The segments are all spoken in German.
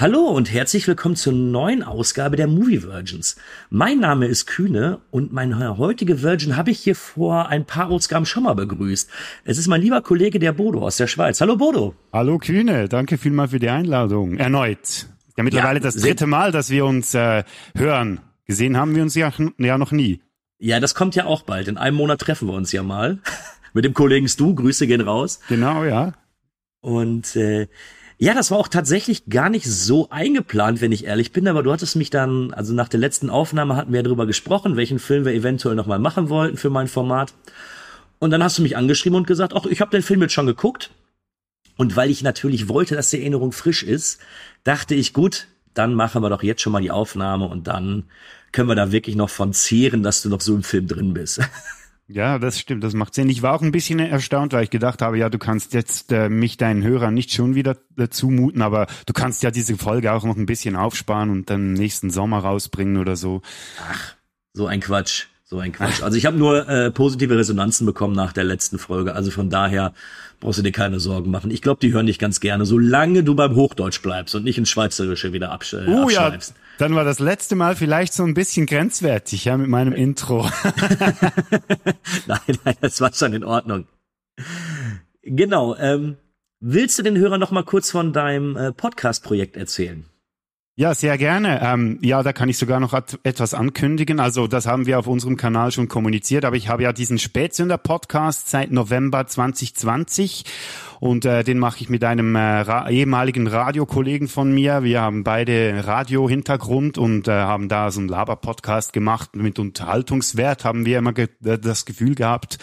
Hallo und herzlich willkommen zur neuen Ausgabe der Movie Virgins. Mein Name ist Kühne und meine heutige Virgin habe ich hier vor ein paar Ausgaben schon mal begrüßt. Es ist mein lieber Kollege der Bodo aus der Schweiz. Hallo Bodo. Hallo Kühne, danke vielmal für die Einladung. Erneut. Ja, mittlerweile Ja, das dritte Mal, dass wir uns äh, hören. Gesehen haben wir uns ja, ja noch nie. Ja, das kommt ja auch bald. In einem Monat treffen wir uns ja mal. Mit dem Kollegen Stu. Grüße gehen raus. Genau, ja. Und äh, ja, das war auch tatsächlich gar nicht so eingeplant, wenn ich ehrlich bin, aber du hattest mich dann, also nach der letzten Aufnahme hatten wir darüber gesprochen, welchen Film wir eventuell nochmal machen wollten für mein Format. Und dann hast du mich angeschrieben und gesagt, ach, ich habe den Film jetzt schon geguckt. Und weil ich natürlich wollte, dass die Erinnerung frisch ist, dachte ich, gut, dann machen wir doch jetzt schon mal die Aufnahme und dann können wir da wirklich noch von zehren, dass du noch so im Film drin bist. Ja, das stimmt, das macht Sinn. Ich war auch ein bisschen erstaunt, weil ich gedacht habe, ja, du kannst jetzt äh, mich deinen Hörern nicht schon wieder äh, zumuten, aber du kannst ja diese Folge auch noch ein bisschen aufsparen und dann nächsten Sommer rausbringen oder so. So ein Quatsch. So ein Quatsch. Also ich habe nur äh, positive Resonanzen bekommen nach der letzten Folge. Also von daher brauchst du dir keine Sorgen machen. Ich glaube, die hören dich ganz gerne, solange du beim Hochdeutsch bleibst und nicht ins Schweizerische wieder absch äh, Oh ja, abschweifst. Dann war das letzte Mal vielleicht so ein bisschen grenzwertig, ja, mit meinem Intro. nein, nein, das war schon in Ordnung. Genau. Ähm, willst du den Hörern noch mal kurz von deinem äh, Podcast-Projekt erzählen? Ja, sehr gerne. Ähm, ja, da kann ich sogar noch etwas ankündigen. Also das haben wir auf unserem Kanal schon kommuniziert, aber ich habe ja diesen Spätsünder-Podcast seit November 2020 und äh, den mache ich mit einem äh, ra ehemaligen Radiokollegen von mir. Wir haben beide Radio-Hintergrund und äh, haben da so einen Laber-Podcast gemacht mit Unterhaltungswert, haben wir immer ge äh, das Gefühl gehabt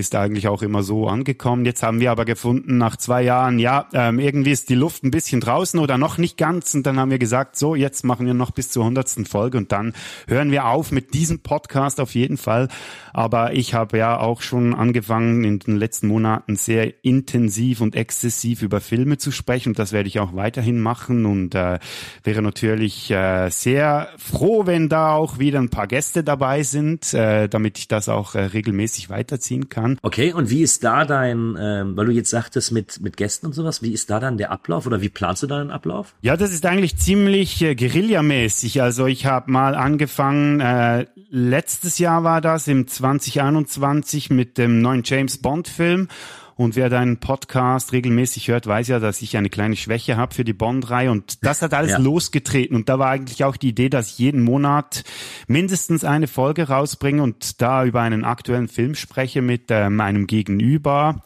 ist eigentlich auch immer so angekommen. Jetzt haben wir aber gefunden, nach zwei Jahren, ja, ähm, irgendwie ist die Luft ein bisschen draußen oder noch nicht ganz. Und dann haben wir gesagt, so, jetzt machen wir noch bis zur hundertsten Folge und dann hören wir auf mit diesem Podcast auf jeden Fall. Aber ich habe ja auch schon angefangen, in den letzten Monaten sehr intensiv und exzessiv über Filme zu sprechen. Und das werde ich auch weiterhin machen und äh, wäre natürlich äh, sehr froh, wenn da auch wieder ein paar Gäste dabei sind, äh, damit ich das auch äh, regelmäßig weiterziehen kann. Okay, und wie ist da dein, ähm, weil du jetzt sagtest mit, mit Gästen und sowas, wie ist da dann der Ablauf oder wie planst du deinen Ablauf? Ja, das ist eigentlich ziemlich äh, guerillamäßig. Also ich habe mal angefangen, äh, letztes Jahr war das, im 2021 mit dem neuen James Bond Film. Und wer deinen Podcast regelmäßig hört, weiß ja, dass ich eine kleine Schwäche habe für die Bond-Reihe. Und das hat alles Ja. losgetreten. Und da war eigentlich auch die Idee, dass ich jeden Monat mindestens eine Folge rausbringe und da über einen aktuellen Film spreche mit äh, meinem Gegenüber.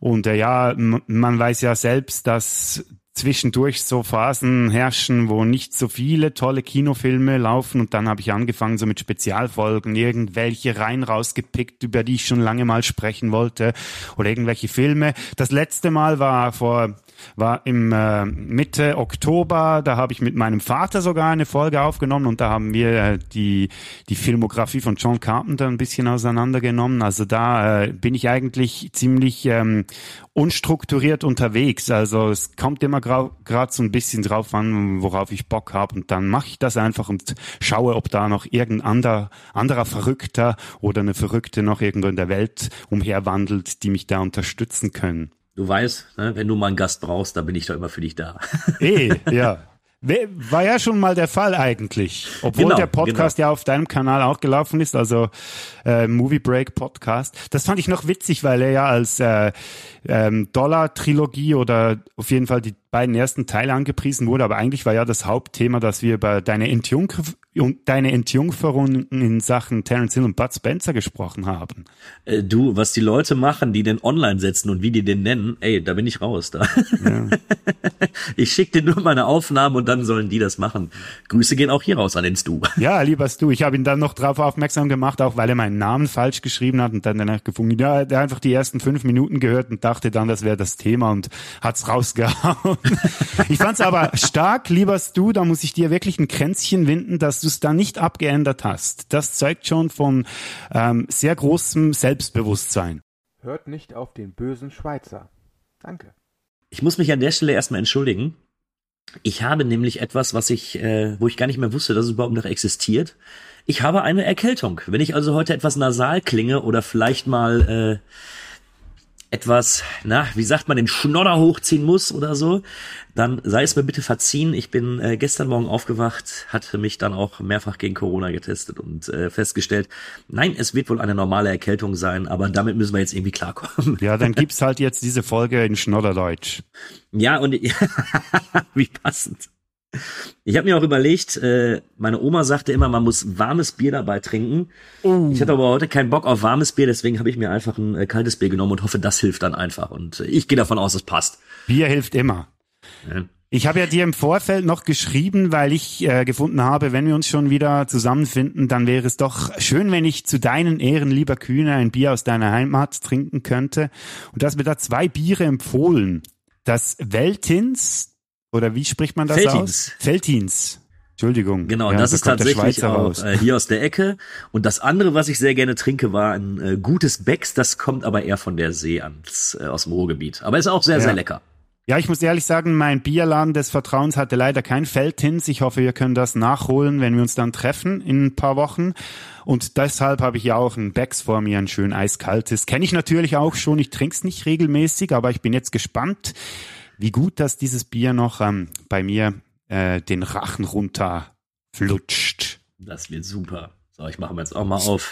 Und äh, ja, man weiß ja selbst, dass zwischendurch so Phasen herrschen, wo nicht so viele tolle Kinofilme laufen und dann habe ich angefangen so mit Spezialfolgen, irgendwelche rein rausgepickt, über die ich schon lange mal sprechen wollte oder irgendwelche Filme. Das letzte Mal war vor war im äh, Mitte Oktober, da habe ich mit meinem Vater sogar eine Folge aufgenommen und da haben wir äh, die die Filmografie von John Carpenter ein bisschen auseinandergenommen. Also da äh, bin ich eigentlich ziemlich ähm, unstrukturiert unterwegs. Also es kommt immer gerade so ein bisschen drauf an, worauf ich Bock habe und dann mache ich das einfach und schaue, ob da noch irgendein anderer, anderer Verrückter oder eine Verrückte noch irgendwo in der Welt umherwandelt, die mich da unterstützen können. Du weißt, ne, wenn du mal einen Gast brauchst, dann bin ich doch immer für dich da. Eh, ja. War ja schon mal der Fall eigentlich. Obwohl Genau, der Podcast ja auf deinem Kanal auch gelaufen ist, also äh, Movie Break Podcast. Das fand ich noch witzig, weil er ja als äh, ähm, Dollar-Trilogie oder auf jeden Fall die beiden ersten Teile angepriesen wurde, aber eigentlich war ja das Hauptthema, dass wir über deine, Entjungfer deine Entjungferung in Sachen Terence Hill und Bud Spencer gesprochen haben. Äh, du, was die Leute machen, die den online setzen und wie die den nennen, ey, da bin ich raus. Da. ich schicke dir nur meine Aufnahmen und dann sollen die das machen. Grüße gehen auch hier raus an den Stu. Ja, lieber Stu, ich habe ihn dann noch drauf aufmerksam gemacht, auch weil er meinen Namen falsch geschrieben hat und dann danach gefunden. Ja, er hat einfach die ersten fünf Minuten gehört und dachte dann, das wäre das Thema und hat's rausgehauen. Ich fand's aber stark, lieber Stu, da muss ich dir wirklich ein Kränzchen winden, dass du es da nicht abgeändert hast. Das zeugt schon von ähm, sehr großem Selbstbewusstsein. Hört nicht auf den bösen Schweizer. Danke. Ich muss mich an der Stelle erstmal entschuldigen. Ich habe nämlich etwas, was ich, äh, wo ich gar nicht mehr wusste, dass es überhaupt noch existiert. Ich habe eine Erkältung. Wenn ich also heute etwas nasal klinge oder vielleicht mal äh, etwas, na, wie sagt man, den Schnodder hochziehen muss oder so, dann sei es mir bitte verziehen. Ich bin äh, gestern Morgen aufgewacht, hatte mich dann auch mehrfach gegen Corona getestet und äh, festgestellt, nein, es wird wohl eine normale Erkältung sein, aber damit müssen wir jetzt irgendwie klarkommen. Ja, dann gibt's halt jetzt diese Folge in Schnodderdeutsch. Ja, und wie passend. Ich habe mir auch überlegt, äh, meine Oma sagte immer, man muss warmes Bier dabei trinken. Oh. Ich hatte aber heute keinen Bock auf warmes Bier, deswegen habe ich mir einfach ein äh, kaltes Bier genommen und hoffe, das hilft dann einfach. Und äh, ich gehe davon aus, es passt. Bier hilft immer. Ja. Ich habe ja dir im Vorfeld noch geschrieben, weil ich äh, gefunden habe, wenn wir uns schon wieder zusammenfinden, dann wäre es doch schön, wenn ich zu deinen Ehren, lieber Kühne, ein Bier aus deiner Heimat trinken könnte. Und du hast mir da zwei Biere empfohlen. Das Weltins, oder wie spricht man das Veltins. aus? Veltins. Entschuldigung. Genau, Ja, das da ist tatsächlich auch äh, hier aus der Ecke. Und das andere, was ich sehr gerne trinke, war ein äh, gutes Becks. Das kommt aber eher von der See ans, äh, aus dem Ruhrgebiet. Aber ist auch sehr, Ja. sehr lecker. Ja, ich muss ehrlich sagen, mein Bierladen des Vertrauens hatte leider kein Feldhins. Ich hoffe, wir können das nachholen, wenn wir uns dann treffen in ein paar Wochen. Und deshalb habe ich ja auch ein Becks vor mir, ein schön eiskaltes. Kenne ich natürlich auch schon. Ich trinke es nicht regelmäßig, aber ich bin jetzt gespannt, wie gut dass dieses Bier noch ähm, bei mir äh, den Rachen runter flutscht. Das wird super. So, ich mache mir jetzt auch mal auf.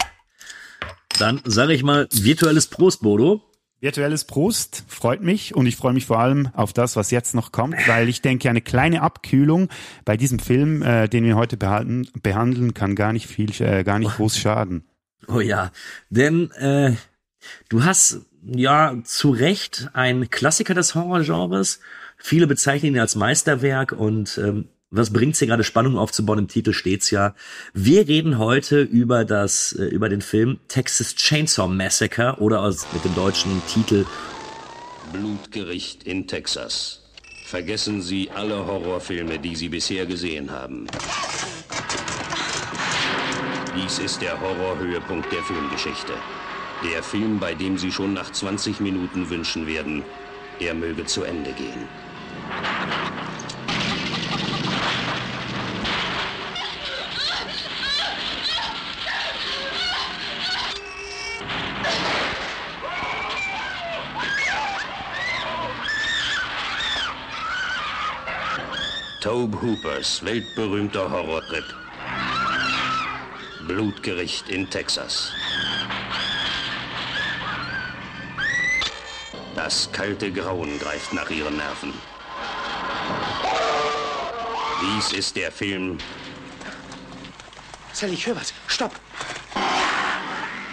Dann sage ich mal virtuelles Prost, Bodo. Virtuelles Prost freut mich und ich freue mich vor allem auf das, was jetzt noch kommt, weil ich denke, eine kleine Abkühlung bei diesem Film, äh, den wir heute behalten, behandeln, kann gar nicht viel, äh, gar nicht groß schaden. Oh ja, denn äh, du hast ja zu Recht ein Klassiker des Horrorgenres. Viele bezeichnen ihn als Meisterwerk und ähm, was bringt's hier gerade Spannung aufzubauen? Im Titel steht's ja. Wir reden heute über das äh, über den Film Texas Chainsaw Massacre oder aus, mit dem deutschen Titel Blutgericht in Texas. Vergessen Sie alle Horrorfilme, die Sie bisher gesehen haben. Dies ist der Horrorhöhepunkt der Filmgeschichte. Der Film, bei dem Sie schon nach 20 Minuten wünschen werden, er möge zu Ende gehen. Tobe Hoopers weltberühmter Horrortrip. Blutgericht in Texas. Das kalte Grauen greift nach ihren Nerven. Dies ist der Film, Sally, ich höre was. Stopp.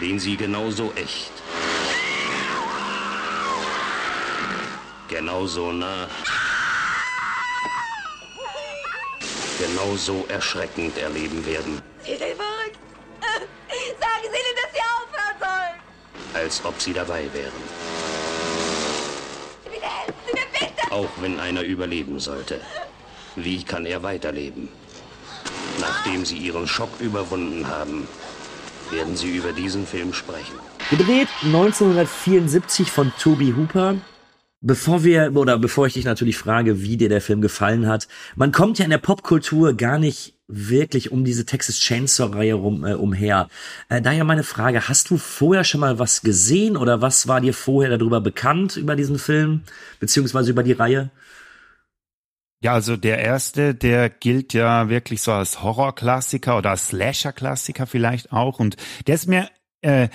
den sie genauso echt, genauso nah, genauso erschreckend erleben werden, Sie sind verrückt. Sagen Sie ihnen, dass sie aufhören sollen. als ob sie dabei wären. Auch wenn einer überleben sollte. Wie kann er weiterleben? Nachdem sie ihren Schock überwunden haben, werden sie über diesen Film sprechen. Gedreht 1974 von Toby Hooper. Bevor wir, oder bevor ich dich natürlich frage, wie dir der Film gefallen hat, man kommt ja in der Popkultur gar nicht wirklich um diese Texas Chainsaw-Reihe rum, äh, umher. Äh, daher meine Frage, hast du vorher schon mal was gesehen oder was war dir vorher darüber bekannt, über diesen Film, beziehungsweise über die Reihe? Ja, also der erste, der gilt ja wirklich so als Horrorklassiker oder als Slasher-Klassiker vielleicht auch. Und der ist mir, äh,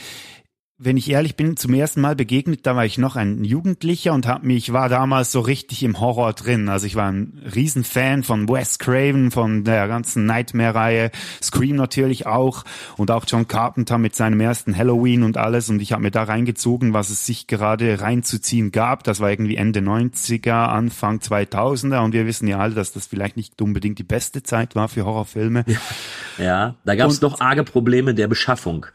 wenn ich ehrlich bin, zum ersten Mal begegnet, da war ich noch ein Jugendlicher und hab mich, war damals so richtig im Horror drin. Also ich war ein Riesenfan von Wes Craven, von der ganzen Nightmare-Reihe, Scream natürlich auch und auch John Carpenter mit seinem ersten Halloween und alles. Und ich habe mir da reingezogen, was es sich gerade reinzuziehen gab. Das war irgendwie Ende 90er, Anfang 2000er und wir wissen ja alle, dass das vielleicht nicht unbedingt die beste Zeit war für Horrorfilme. Ja, da gab es doch arge Probleme der Beschaffung.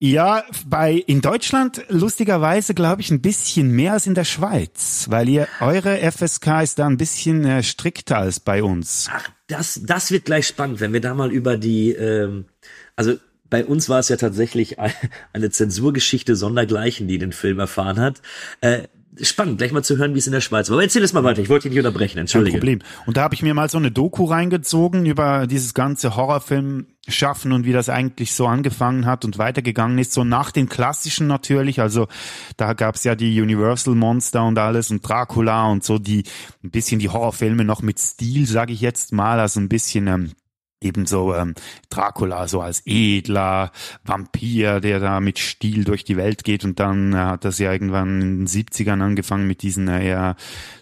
Ja, bei in Deutschland lustigerweise glaube ich ein bisschen mehr als in der Schweiz, weil ihr eure FSK ist da ein bisschen äh, strikter als bei uns. Ach, das das wird gleich spannend, wenn wir da mal über die ähm, also bei uns war es ja tatsächlich eine Zensurgeschichte sondergleichen, die den Film erfahren hat. Äh, spannend, gleich mal zu hören, wie es in der Schweiz war. Aber erzähl es mal weiter, ich wollte dich nicht unterbrechen, entschuldige. Kein Problem. Und da habe ich mir mal so eine Doku reingezogen über dieses ganze Horrorfilm schaffen und wie das eigentlich so angefangen hat und weitergegangen ist. So nach den klassischen natürlich, also da gab's ja die Universal Monster und alles und Dracula und so die ein bisschen die Horrorfilme noch mit Stil, sage ich jetzt mal, also ein bisschen ähm, ebenso ähm, Dracula so als edler Vampir, der da mit Stil durch die Welt geht. Und dann äh, hat das ja irgendwann in den 70ern angefangen mit diesen äh, eher,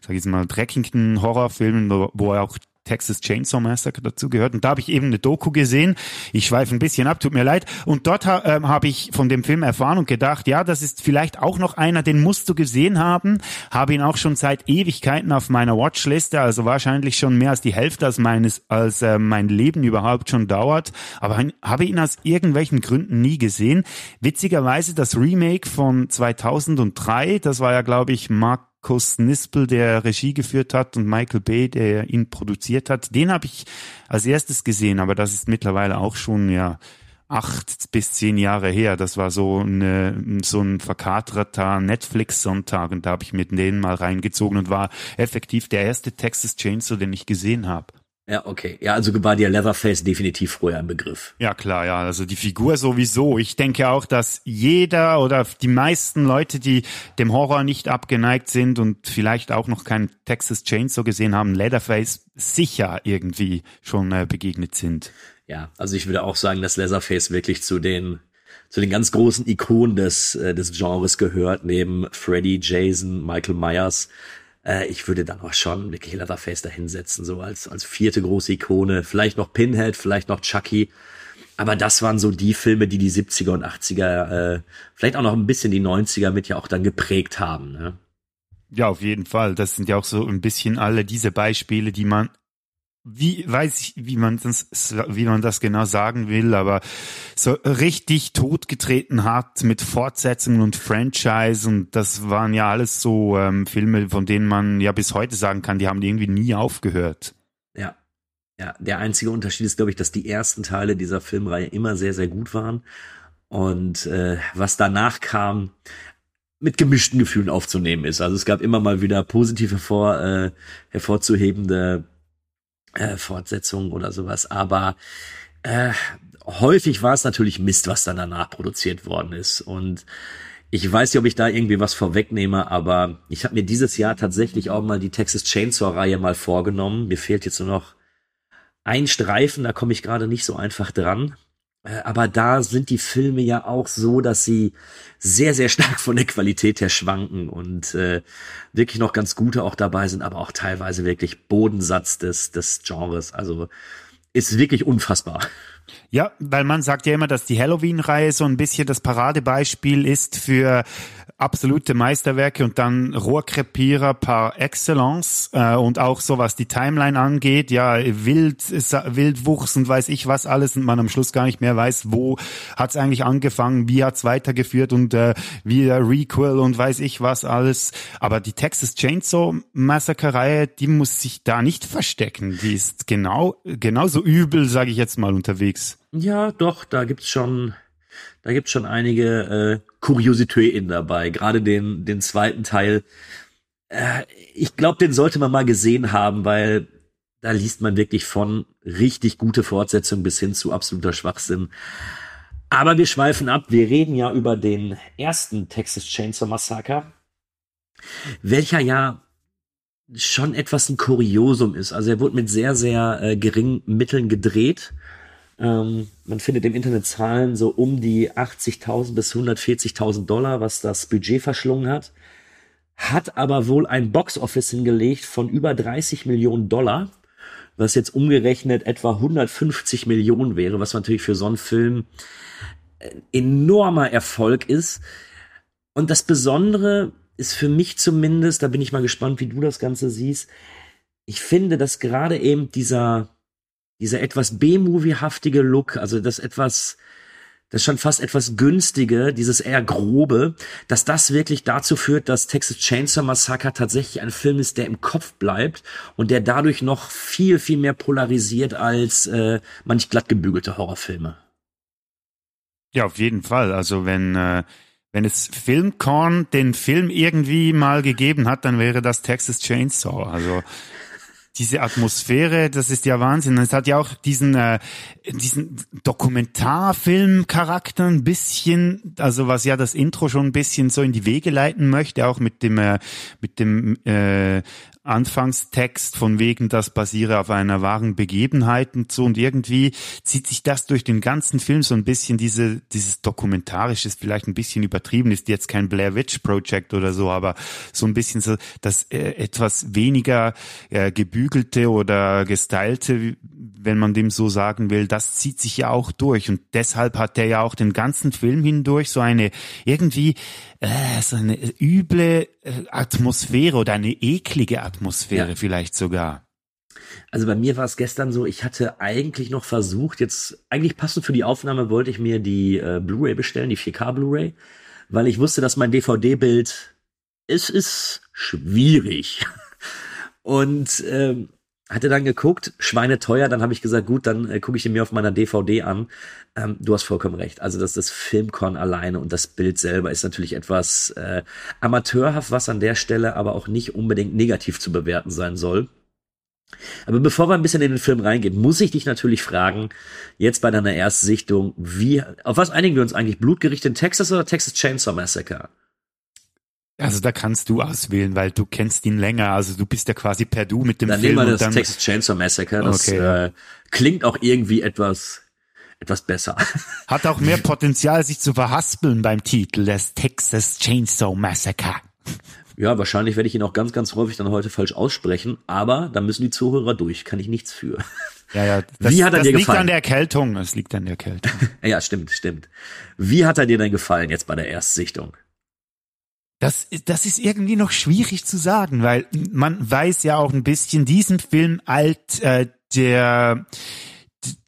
sag ich mal, dreckigten Horrorfilmen, wo, wo er auch Texas Chainsaw Massacre dazu gehört. Und da habe ich eben eine Doku gesehen. Ich schweife ein bisschen ab, tut mir leid. Und dort ha, äh, habe ich von dem Film erfahren und gedacht, ja, das ist vielleicht auch noch einer, den musst du gesehen haben. Habe ihn auch schon seit Ewigkeiten auf meiner Watchliste, also wahrscheinlich schon mehr als die Hälfte als meines, als äh, mein Leben überhaupt schon dauert. Aber habe ihn aus irgendwelchen Gründen nie gesehen. Witzigerweise das Remake von 2003, das war ja, glaube ich, Mark Markus Nispel, der Regie geführt hat und Michael Bay, der ihn produziert hat. Den habe ich als erstes gesehen, aber das ist mittlerweile auch schon ja acht bis zehn Jahre her. Das war so, eine, so ein verkaterter Netflix-Sonntag und da habe ich mit denen mal reingezogen und war effektiv der erste Texas Chainsaw, den ich gesehen habe. Ja, okay. Ja, also war dir Leatherface definitiv früher ein Begriff. Ja, klar, ja. Also die Figur sowieso. Ich denke auch, dass jeder oder die meisten Leute, die dem Horror nicht abgeneigt sind und vielleicht auch noch keinen Texas Chainsaw gesehen haben, Leatherface sicher irgendwie schon äh, begegnet sind. Ja, also ich würde auch sagen, dass Leatherface wirklich zu den zu den ganz großen Ikonen des äh, des Genres gehört, neben Freddy, Jason, Michael Myers äh, ich würde dann auch schon wirklich Leatherface da hinsetzen, so als, als vierte große Ikone. Vielleicht noch Pinhead, vielleicht noch Chucky. Aber das waren so die Filme, die die 70er und 80er, äh, vielleicht auch noch ein bisschen die 90er mit ja auch dann geprägt haben. Ne? Ja, auf jeden Fall. Das sind ja auch so ein bisschen alle diese Beispiele, die man wie weiß ich, wie man das, wie man das genau sagen will, aber so richtig totgetreten hat mit Fortsetzungen und Franchise und das waren ja alles so ähm, Filme, von denen man ja bis heute sagen kann, die haben irgendwie nie aufgehört. Ja. Ja, der einzige Unterschied ist, glaube ich, dass die ersten Teile dieser Filmreihe immer sehr, sehr gut waren. Und äh, was danach kam, mit gemischten Gefühlen aufzunehmen ist. Also es gab immer mal wieder positiv hervor, äh, hervorzuhebende äh, Fortsetzungen oder sowas. Aber äh, häufig war es natürlich Mist, was dann danach produziert worden ist. Und ich weiß nicht, ob ich da irgendwie was vorwegnehme, aber ich habe mir dieses Jahr tatsächlich auch mal die Texas Chainsaw-Reihe mal vorgenommen. Mir fehlt jetzt nur noch ein Streifen, da komme ich gerade nicht so einfach dran. Äh, aber da sind die Filme ja auch so, dass sie sehr, sehr stark von der Qualität her schwanken und äh, wirklich noch ganz gute auch dabei sind, aber auch teilweise wirklich Bodensatz des, des Genres. Also ist wirklich unfassbar. Ja, weil man sagt ja immer, dass die Halloween-Reihe so ein bisschen das Paradebeispiel ist für absolute Meisterwerke und dann Rohrkrepierer par excellence äh, und auch so was die Timeline angeht, ja, Wild, Wildwuchs und weiß ich was alles und man am Schluss gar nicht mehr weiß, wo hat's eigentlich angefangen, wie hat's weitergeführt und äh, wie der Requel und weiß ich was alles. Aber die Texas Chainsaw Massacre-Reihe, die muss sich da nicht verstecken. Die ist genau genauso übel, sage ich jetzt mal, unterwegs. Ja, doch, da gibt's schon da gibt's schon einige äh, Kuriositäten dabei. Gerade den, den zweiten Teil. Äh, ich glaube, den sollte man mal gesehen haben, weil da liest man wirklich von richtig gute Fortsetzung bis hin zu absoluter Schwachsinn. Aber wir schweifen ab. Wir reden ja über den ersten Texas Chainsaw Massacre, welcher ja schon etwas ein Kuriosum ist. Also er wurde mit sehr, sehr äh, geringen Mitteln gedreht ähm, man findet im Internet Zahlen so um die 80.000 bis 140.000 Dollar, was das Budget verschlungen hat. Hat aber wohl ein Boxoffice hingelegt von über 30 Millionen Dollar, was jetzt umgerechnet etwa 150 Millionen wäre, was natürlich für so einen Film enormer Erfolg ist. Und das Besondere ist für mich zumindest, da bin ich mal gespannt, wie du das Ganze siehst. Ich finde, dass gerade eben dieser dieser etwas B-Movie-haftige Look, also das etwas, das schon fast etwas günstige, dieses eher grobe, dass das wirklich dazu führt, dass Texas Chainsaw Massacre tatsächlich ein Film ist, der im Kopf bleibt und der dadurch noch viel, viel mehr polarisiert als äh, manch glatt gebügelte Horrorfilme. Ja, auf jeden Fall. Also wenn, äh, wenn es Filmkorn den Film irgendwie mal gegeben hat, dann wäre das Texas Chainsaw. Also diese Atmosphäre, das ist ja Wahnsinn. Es hat ja auch diesen, äh, diesen Dokumentarfilm-Charakter ein bisschen, also was ja das Intro schon ein bisschen so in die Wege leiten möchte, auch mit dem, äh, mit dem äh, Anfangstext von wegen, das basiere auf einer wahren Begebenheit und so. Und irgendwie zieht sich das durch den ganzen Film so ein bisschen diese, dieses dokumentarische ist vielleicht ein bisschen übertrieben, ist jetzt kein Blair Witch Project oder so, aber so ein bisschen so das äh, etwas weniger äh, gebügelte oder gestylte, wenn man dem so sagen will, das zieht sich ja auch durch. Und deshalb hat er ja auch den ganzen Film hindurch so eine irgendwie äh, so eine üble Atmosphäre oder eine eklige Atmosphäre ja. vielleicht sogar. Also bei mir war es gestern so, ich hatte eigentlich noch versucht, jetzt eigentlich passend für die Aufnahme wollte ich mir die äh, Blu-ray bestellen, die 4K Blu-ray, weil ich wusste, dass mein DVD-Bild es ist schwierig. Und ähm, hatte dann geguckt, Schweine teuer, dann habe ich gesagt, gut, dann äh, gucke ich ihn mir auf meiner DVD an. Ähm, du hast vollkommen recht. Also das, das Filmkorn alleine und das Bild selber ist natürlich etwas äh, amateurhaft, was an der Stelle aber auch nicht unbedingt negativ zu bewerten sein soll. Aber bevor wir ein bisschen in den Film reingehen, muss ich dich natürlich fragen, jetzt bei deiner Erstsichtung, wie, auf was einigen wir uns eigentlich? Blutgericht in Texas oder Texas Chainsaw Massacre? Also da kannst du auswählen, weil du kennst ihn länger. Also du bist ja quasi per Du mit dem dann Film. Dann nehmen wir das Texas Chainsaw Massacre. Das okay. äh, klingt auch irgendwie etwas etwas besser. Hat auch mehr Potenzial, sich zu verhaspeln beim Titel des Texas Chainsaw Massacre. Ja, wahrscheinlich werde ich ihn auch ganz, ganz häufig dann heute falsch aussprechen, aber da müssen die Zuhörer durch, kann ich nichts für. Ja, ja. Das, Wie hat er das dir liegt gefallen? an der Erkältung. Das liegt an der Erkältung. ja, stimmt, stimmt. Wie hat er dir denn gefallen jetzt bei der Erstsichtung? Das, das ist irgendwie noch schwierig zu sagen, weil man weiß ja auch ein bisschen, diesem Film alt äh, der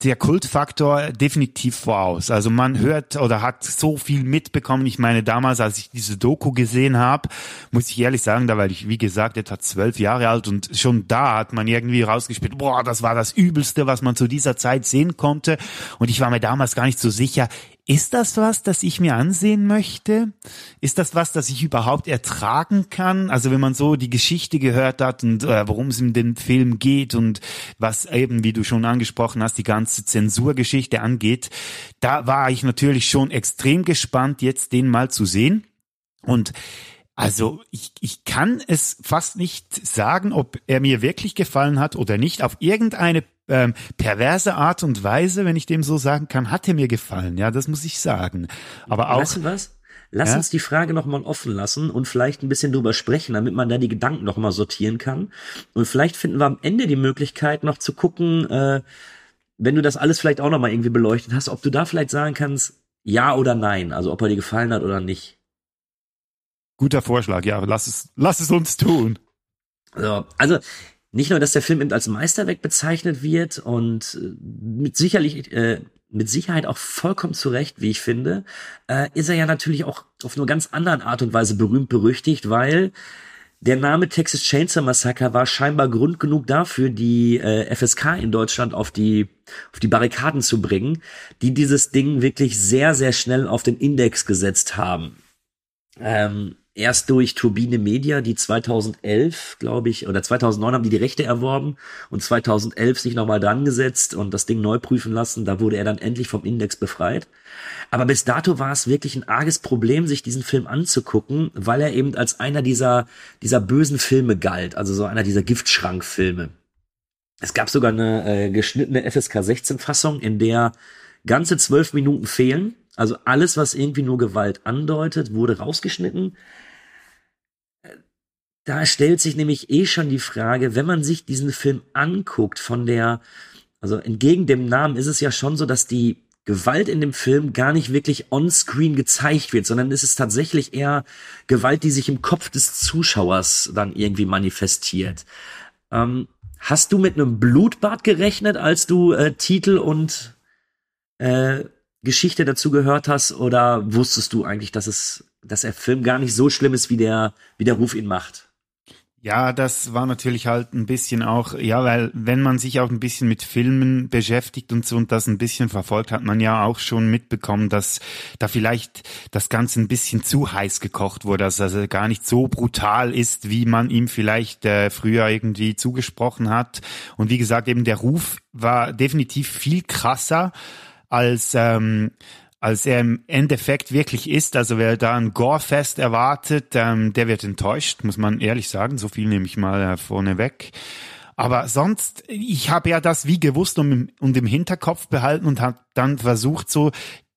der Kultfaktor definitiv voraus. Also man hört oder hat so viel mitbekommen. Ich meine, damals, als ich diese Doku gesehen habe, muss ich ehrlich sagen, da war ich, wie gesagt, etwa zwölf Jahre alt und schon da hat man irgendwie rausgespielt, boah, das war das Übelste, was man zu dieser Zeit sehen konnte. Und ich war mir damals gar nicht so sicher, ist das was, das ich mir ansehen möchte? Ist das was, das ich überhaupt ertragen kann? Also wenn man so die Geschichte gehört hat und äh, worum es in dem Film geht und was eben, wie du schon angesprochen hast, die ganze Zensurgeschichte angeht, da war ich natürlich schon extrem gespannt, jetzt den mal zu sehen. Und also ich, ich kann es fast nicht sagen, ob er mir wirklich gefallen hat oder nicht. Auf irgendeine ähm, perverse Art und Weise, wenn ich dem so sagen kann, hat er mir gefallen. Ja, das muss ich sagen. Aber auch. Weißt du was? Lass ja? uns die Frage nochmal offen lassen und vielleicht ein bisschen drüber sprechen, damit man da die Gedanken nochmal sortieren kann. Und vielleicht finden wir am Ende die Möglichkeit, noch zu gucken, äh, wenn du das alles vielleicht auch nochmal irgendwie beleuchtet hast, ob du da vielleicht sagen kannst, ja oder nein, also ob er dir gefallen hat oder nicht. Guter Vorschlag, ja, lass es, lass es uns tun. So, also nicht nur, dass der Film eben als Meisterwerk bezeichnet wird und äh, mit sicherlich äh, mit Sicherheit auch vollkommen zu Recht, wie ich finde, äh, ist er ja natürlich auch auf eine ganz anderen Art und Weise berühmt berüchtigt, weil der Name Texas Chainsaw Massacre war scheinbar Grund genug dafür, die äh, FSK in Deutschland auf die auf die Barrikaden zu bringen, die dieses Ding wirklich sehr sehr schnell auf den Index gesetzt haben. Ähm, erst durch Turbine Media, die 2011, glaube ich, oder 2009 haben die die Rechte erworben und 2011 sich nochmal dran gesetzt und das Ding neu prüfen lassen. Da wurde er dann endlich vom Index befreit. Aber bis dato war es wirklich ein arges Problem, sich diesen Film anzugucken, weil er eben als einer dieser, dieser bösen Filme galt, also so einer dieser Giftschrankfilme. Es gab sogar eine äh, geschnittene FSK 16 Fassung, in der ganze zwölf Minuten fehlen. Also alles, was irgendwie nur Gewalt andeutet, wurde rausgeschnitten. Da stellt sich nämlich eh schon die Frage, wenn man sich diesen Film anguckt von der, also entgegen dem Namen ist es ja schon so, dass die Gewalt in dem Film gar nicht wirklich on-screen gezeigt wird, sondern es ist tatsächlich eher Gewalt, die sich im Kopf des Zuschauers dann irgendwie manifestiert. Ähm, hast du mit einem Blutbad gerechnet, als du äh, Titel und äh, Geschichte dazu gehört hast oder wusstest du eigentlich, dass es, dass der Film gar nicht so schlimm ist, wie der, wie der Ruf ihn macht? Ja, das war natürlich halt ein bisschen auch, ja, weil wenn man sich auch ein bisschen mit Filmen beschäftigt und so und das ein bisschen verfolgt, hat man ja auch schon mitbekommen, dass da vielleicht das Ganze ein bisschen zu heiß gekocht wurde, dass also gar nicht so brutal ist, wie man ihm vielleicht äh, früher irgendwie zugesprochen hat. Und wie gesagt, eben der Ruf war definitiv viel krasser als ähm, als er im Endeffekt wirklich ist. Also wer da ein Gore-Fest erwartet, ähm, der wird enttäuscht, muss man ehrlich sagen. So viel nehme ich mal äh, vorne weg. Aber sonst, ich habe ja das wie gewusst und, und im Hinterkopf behalten und habe dann versucht, so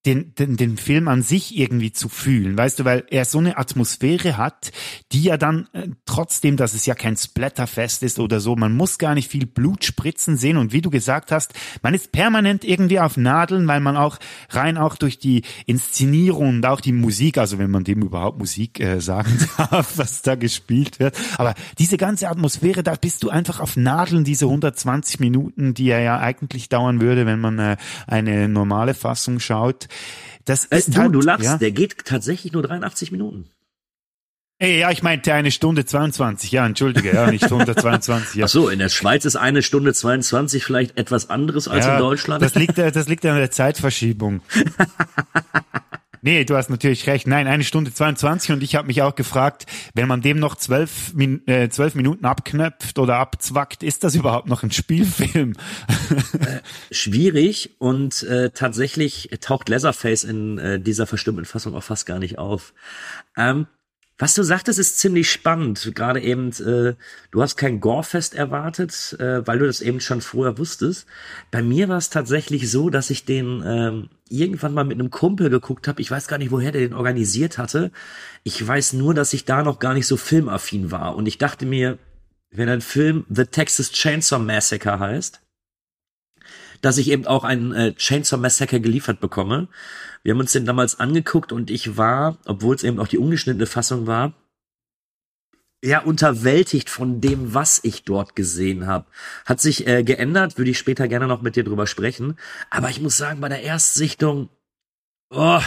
den, den, den Film an sich irgendwie zu fühlen, weißt du, weil er so eine Atmosphäre hat, die ja dann äh, trotzdem, dass es ja kein Splatterfest ist oder so, man muss gar nicht viel Blut spritzen sehen und wie du gesagt hast, man ist permanent irgendwie auf Nadeln, weil man auch rein auch durch die Inszenierung und auch die Musik, also wenn man dem überhaupt Musik äh, sagen darf, was da gespielt wird, aber diese ganze Atmosphäre, da bist du einfach auf Nadeln, diese 120 Minuten, die er ja eigentlich dauern würde, wenn man äh, eine normale Fassung schaut. Das Äh, ist du, halt, du lachst, ja. der geht tatsächlich nur 83 Minuten. Ey, ja, ich meinte eine Stunde 22, ja, entschuldige, ja, nicht 122, ja. Ach so, in der Schweiz ist eine Stunde 22 vielleicht etwas anderes als ja, in Deutschland. Das liegt, das liegt an der Zeitverschiebung. Nee, du hast natürlich recht. Nein, eine Stunde 22 und ich habe mich auch gefragt, wenn man dem noch zwölf, Min äh, zwölf Minuten abknöpft oder abzwackt, ist das überhaupt noch ein Spielfilm? Schwierig und äh, tatsächlich taucht Leatherface in äh, dieser verstimmten Fassung auch fast gar nicht auf. Ähm, was du sagtest, ist ziemlich spannend. Gerade eben, äh, du hast kein Gorefest erwartet, äh, weil du das eben schon vorher wusstest. Bei mir war es tatsächlich so, dass ich den ähm, irgendwann mal mit einem Kumpel geguckt habe. Ich weiß gar nicht, woher der den organisiert hatte. Ich weiß nur, dass ich da noch gar nicht so filmaffin war. Und ich dachte mir, wenn ein Film The Texas Chainsaw Massacre heißt, dass ich eben auch einen äh, Chainsaw Massacre geliefert bekomme. Wir haben uns den damals angeguckt und ich war, obwohl es eben auch die ungeschnittene Fassung war, ja unterwältigt von dem, was ich dort gesehen habe. Hat sich äh, geändert, würde ich später gerne noch mit dir drüber sprechen. Aber ich muss sagen, bei der Erstsichtung, oh,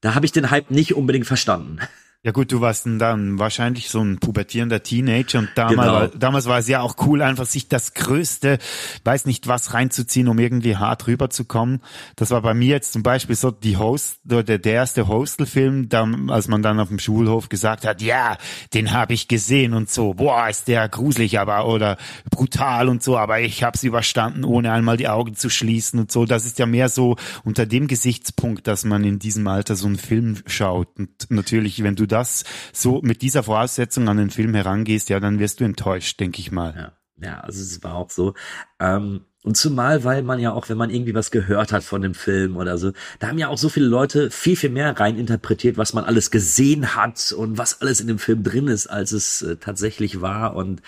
da habe ich den Hype nicht unbedingt verstanden. Ja gut, du warst dann wahrscheinlich so ein pubertierender Teenager und damals, Genau. war, damals war es ja auch cool, einfach sich das Größte, weiß nicht was reinzuziehen, um irgendwie hart rüberzukommen. Das war bei mir jetzt zum Beispiel so die Host, der, der erste Hostel-Film, als man dann auf dem Schulhof gesagt hat, ja, den habe ich gesehen und so, boah, ist der gruselig, aber oder brutal und so, aber ich habe es überstanden, ohne einmal die Augen zu schließen und so. Das ist ja mehr so unter dem Gesichtspunkt, dass man in diesem Alter so einen Film schaut. Und natürlich, wenn du das so mit dieser Voraussetzung an den Film herangehst, ja, dann wirst du enttäuscht, denke ich mal. Ja, ja, also es war auch so. Ähm, und zumal, weil man ja auch, wenn man irgendwie was gehört hat von dem Film oder so, da haben ja auch so viele Leute viel, viel mehr rein interpretiert, was man alles gesehen hat und was alles in dem Film drin ist, als es äh, tatsächlich war. Und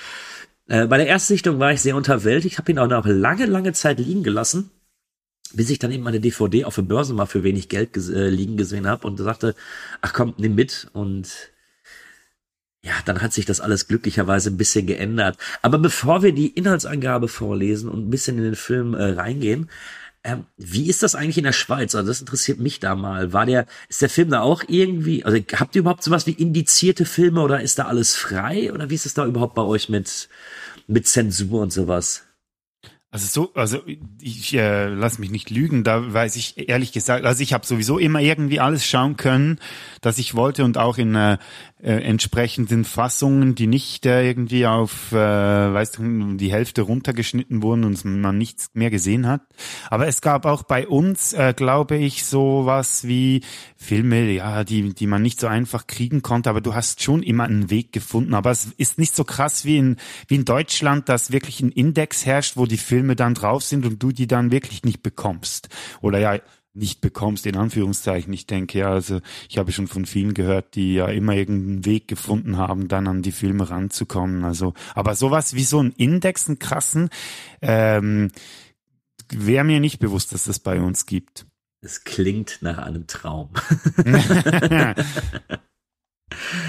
äh, bei der Erstsichtung war ich sehr unterwältigt, habe ihn auch noch lange, lange Zeit liegen gelassen bis ich dann eben meine DVD auf der Börse mal für wenig Geld ges äh, liegen gesehen habe und sagte, ach komm, nimm mit und ja, dann hat sich das alles glücklicherweise ein bisschen geändert. Aber bevor wir die Inhaltsangabe vorlesen und ein bisschen in den Film äh, reingehen, ähm, wie ist das eigentlich in der Schweiz? Also das interessiert mich da mal. War der, ist der Film da auch irgendwie, also habt ihr überhaupt sowas wie indizierte Filme oder ist da alles frei? Oder wie ist es da überhaupt bei euch mit, mit Zensur und sowas? Also so, also ich äh, lass mich nicht lügen, da weiß ich ehrlich gesagt, also ich habe sowieso immer irgendwie alles schauen können, dass ich wollte und auch in äh, äh, entsprechenden Fassungen, die nicht äh, irgendwie auf, äh, weißt du, die Hälfte runtergeschnitten wurden und man nichts mehr gesehen hat. Aber es gab auch bei uns, äh, glaube ich, so was wie Filme, ja, die, die man nicht so einfach kriegen konnte, aber du hast schon immer einen Weg gefunden. Aber es ist nicht so krass wie in, wie in Deutschland, dass wirklich ein Index herrscht, wo die Filme dann drauf sind und du die dann wirklich nicht bekommst. Oder ja, nicht bekommst, in Anführungszeichen. Ich denke, ja, also ich habe schon von vielen gehört, die ja immer irgendeinen Weg gefunden haben, dann an die Filme ranzukommen. Also, aber sowas wie so ein Index, einen krassen, ähm, wäre mir nicht bewusst, dass das bei uns gibt. Es klingt nach einem Traum.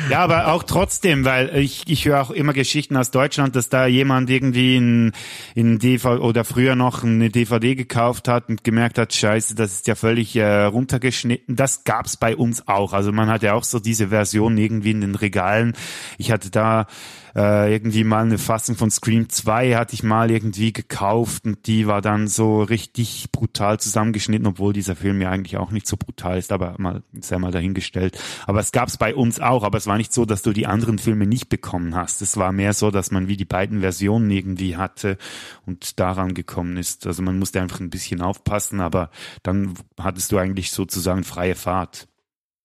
Ja, aber auch trotzdem, weil ich, ich höre auch immer Geschichten aus Deutschland, dass da jemand irgendwie in, in DVD oder früher noch eine DVD gekauft hat und gemerkt hat, scheiße, das ist ja völlig äh, runtergeschnitten. Das gab's bei uns auch. Also man hat ja auch so diese Version irgendwie in den Regalen. Ich hatte da äh, irgendwie mal eine Fassung von Scream 2 hatte ich mal irgendwie gekauft und die war dann so richtig brutal zusammengeschnitten, obwohl dieser Film ja eigentlich auch nicht so brutal ist, aber mal sehr mal dahingestellt. Aber es gab's bei uns auch, aber es war nicht so, dass du die anderen Filme nicht bekommen hast. Es war mehr so, dass man wie die beiden Versionen irgendwie hatte und daran gekommen ist. Also man musste einfach ein bisschen aufpassen, aber dann hattest du eigentlich sozusagen freie Fahrt.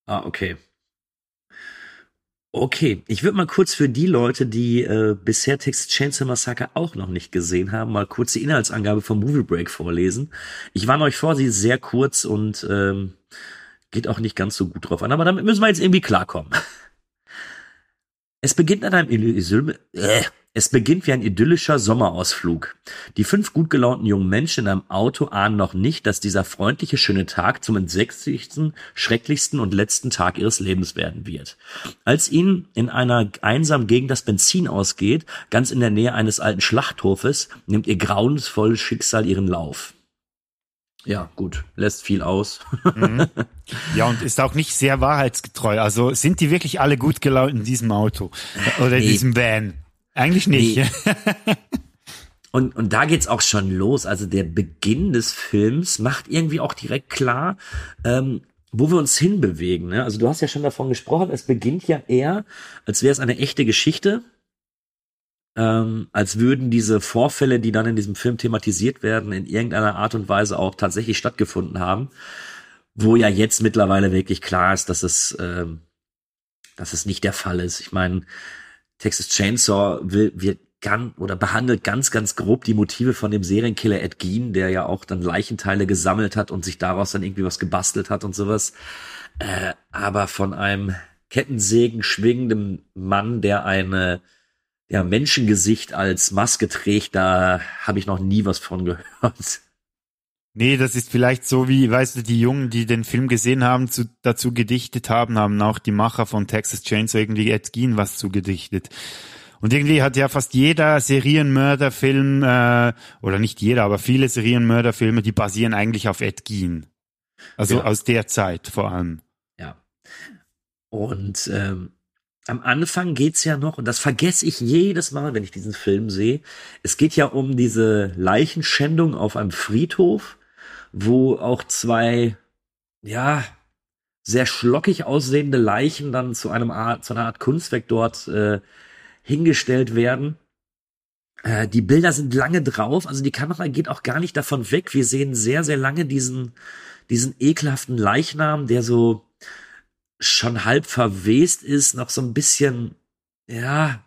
Ah, okay. Okay, ich würde mal kurz für die Leute, die äh, bisher Texas Chainsaw Massacre auch noch nicht gesehen haben, mal kurz die Inhaltsangabe vom Movie Break vorlesen. Ich warne euch vor, sie ist sehr kurz und ähm, geht auch nicht ganz so gut drauf an, aber damit müssen wir jetzt irgendwie klarkommen. Es beginnt an einem Idyll äh, es beginnt wie ein idyllischer Sommerausflug. Die fünf gut gelaunten jungen Menschen in einem Auto ahnen noch nicht, dass dieser freundliche, schöne Tag zum entsetzlichsten, schrecklichsten und letzten Tag ihres Lebens werden wird. Als ihnen in einer einsamen Gegend das Benzin ausgeht, ganz in der Nähe eines alten Schlachthofes, nimmt ihr grauensvolles Schicksal ihren Lauf. Ja, gut, lässt viel aus. Mhm. Ja, und ist auch nicht sehr wahrheitsgetreu. Also sind die wirklich alle gut gelaunt in diesem Auto oder in Nee. diesem Van? Eigentlich nicht. Nee. Und, und da geht's auch schon los. Also der Beginn des Films macht irgendwie auch direkt klar, ähm, wo wir uns hinbewegen. Ne? Also du hast ja schon davon gesprochen, es beginnt ja eher, als wäre es eine echte Geschichte, ähm, als würden diese Vorfälle, die dann in diesem Film thematisiert werden, in irgendeiner Art und Weise auch tatsächlich stattgefunden haben. Wo ja jetzt mittlerweile wirklich klar ist, dass es, ähm, dass es nicht der Fall ist. Ich meine, Texas Chainsaw will, wird ganz oder behandelt ganz, ganz grob die Motive von dem Serienkiller Ed Gein, der ja auch dann Leichenteile gesammelt hat und sich daraus dann irgendwie was gebastelt hat und sowas. Äh, aber von einem Kettensägen schwingenden Mann, der eine ja, Menschengesicht als Maske trägt, da habe ich noch nie was von gehört. Nee, das ist vielleicht so wie, weißt du, die Jungen, die den Film gesehen haben, zu, dazu gedichtet haben, haben auch die Macher von Texas Chainsaw irgendwie Ed Gein was zugedichtet. Und irgendwie hat ja fast jeder Serienmörderfilm, äh, oder nicht jeder, aber viele Serienmörderfilme, die basieren eigentlich auf Ed Gein. Also Ja. aus der Zeit vor allem. Ja. Und ähm, am Anfang geht's ja noch, und das vergesse ich jedes Mal, wenn ich diesen Film sehe. Es geht ja um diese Leichenschändung auf einem Friedhof, wo auch zwei, ja, sehr schlockig aussehende Leichen dann zu einem Art, zu einer Art Kunstwerk dort äh, hingestellt werden. Äh, die Bilder sind lange drauf, also die Kamera geht auch gar nicht davon weg. Wir sehen sehr, sehr lange diesen, diesen ekelhaften Leichnam, der so schon halb verwest ist, noch so ein bisschen, ja,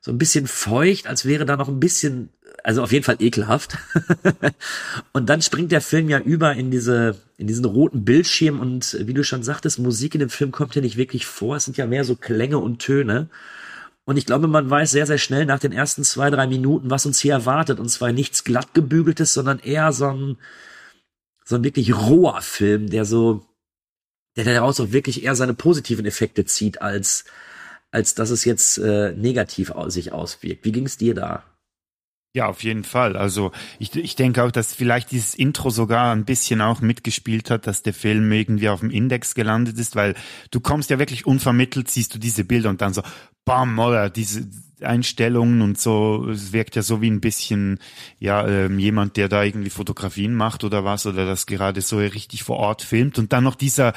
so ein bisschen feucht, als wäre da noch ein bisschen, also auf jeden Fall ekelhaft. und dann springt der Film ja über in diese, in diesen roten Bildschirm und wie du schon sagtest, Musik in dem Film kommt ja nicht wirklich vor. Es sind ja mehr so Klänge und Töne. Und ich glaube, man weiß sehr, sehr schnell nach den ersten zwei, drei Minuten, was uns hier erwartet. Und zwar nichts glatt gebügeltes, sondern eher so ein, so ein wirklich roher Film, der so, der daraus auch wirklich eher seine positiven Effekte zieht, als, als dass es jetzt äh, negativ aus, sich auswirkt. Wie ging es dir da? Ja, auf jeden Fall. Also ich, ich denke auch, dass vielleicht dieses Intro sogar ein bisschen auch mitgespielt hat, dass der Film irgendwie auf dem Index gelandet ist, weil du kommst ja wirklich unvermittelt, siehst du diese Bilder und dann so, bam, oder diese Einstellungen und so, es wirkt ja so wie ein bisschen, ja, ähm, jemand, der da irgendwie Fotografien macht oder was, oder das gerade so richtig vor Ort filmt und dann noch dieser,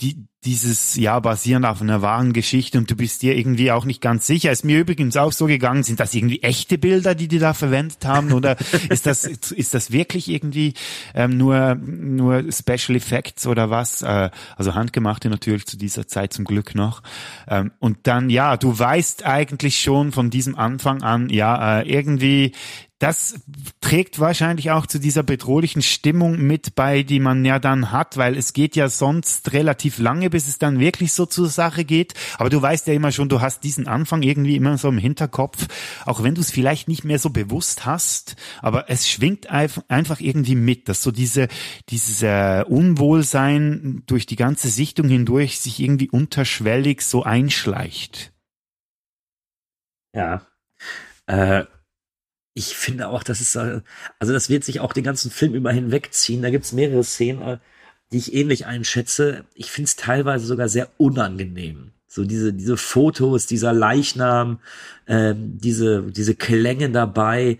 die, dieses, ja, basierend auf einer wahren Geschichte und du bist dir irgendwie auch nicht ganz sicher. Ist mir übrigens auch so gegangen, sind das irgendwie echte Bilder, die die da verwendet haben oder ist das, ist das wirklich irgendwie ähm, nur, nur Special Effects oder was? Äh, also handgemachte natürlich zu dieser Zeit zum Glück noch. Ähm, und dann, ja, du weißt eigentlich schon von diesem Anfang an, ja, äh, irgendwie das trägt wahrscheinlich auch zu dieser bedrohlichen Stimmung mit bei, die man ja dann hat, weil es geht ja sonst relativ lange, bis es dann wirklich so zur Sache geht. Aber du weißt ja immer schon, du hast diesen Anfang irgendwie immer so im Hinterkopf, auch wenn du es vielleicht nicht mehr so bewusst hast, aber es schwingt einfach irgendwie mit, dass so diese, dieses Unwohlsein durch die ganze Sichtung hindurch sich irgendwie unterschwellig so einschleicht. Ja. Äh, ich finde auch, das ist, äh, also das wird sich auch den ganzen Film über hinwegziehen. Da gibt's mehrere Szenen, äh, die ich ähnlich einschätze. Ich finde es teilweise sogar sehr unangenehm. So diese, diese Fotos, dieser Leichnam, ähm, diese, diese Klänge dabei.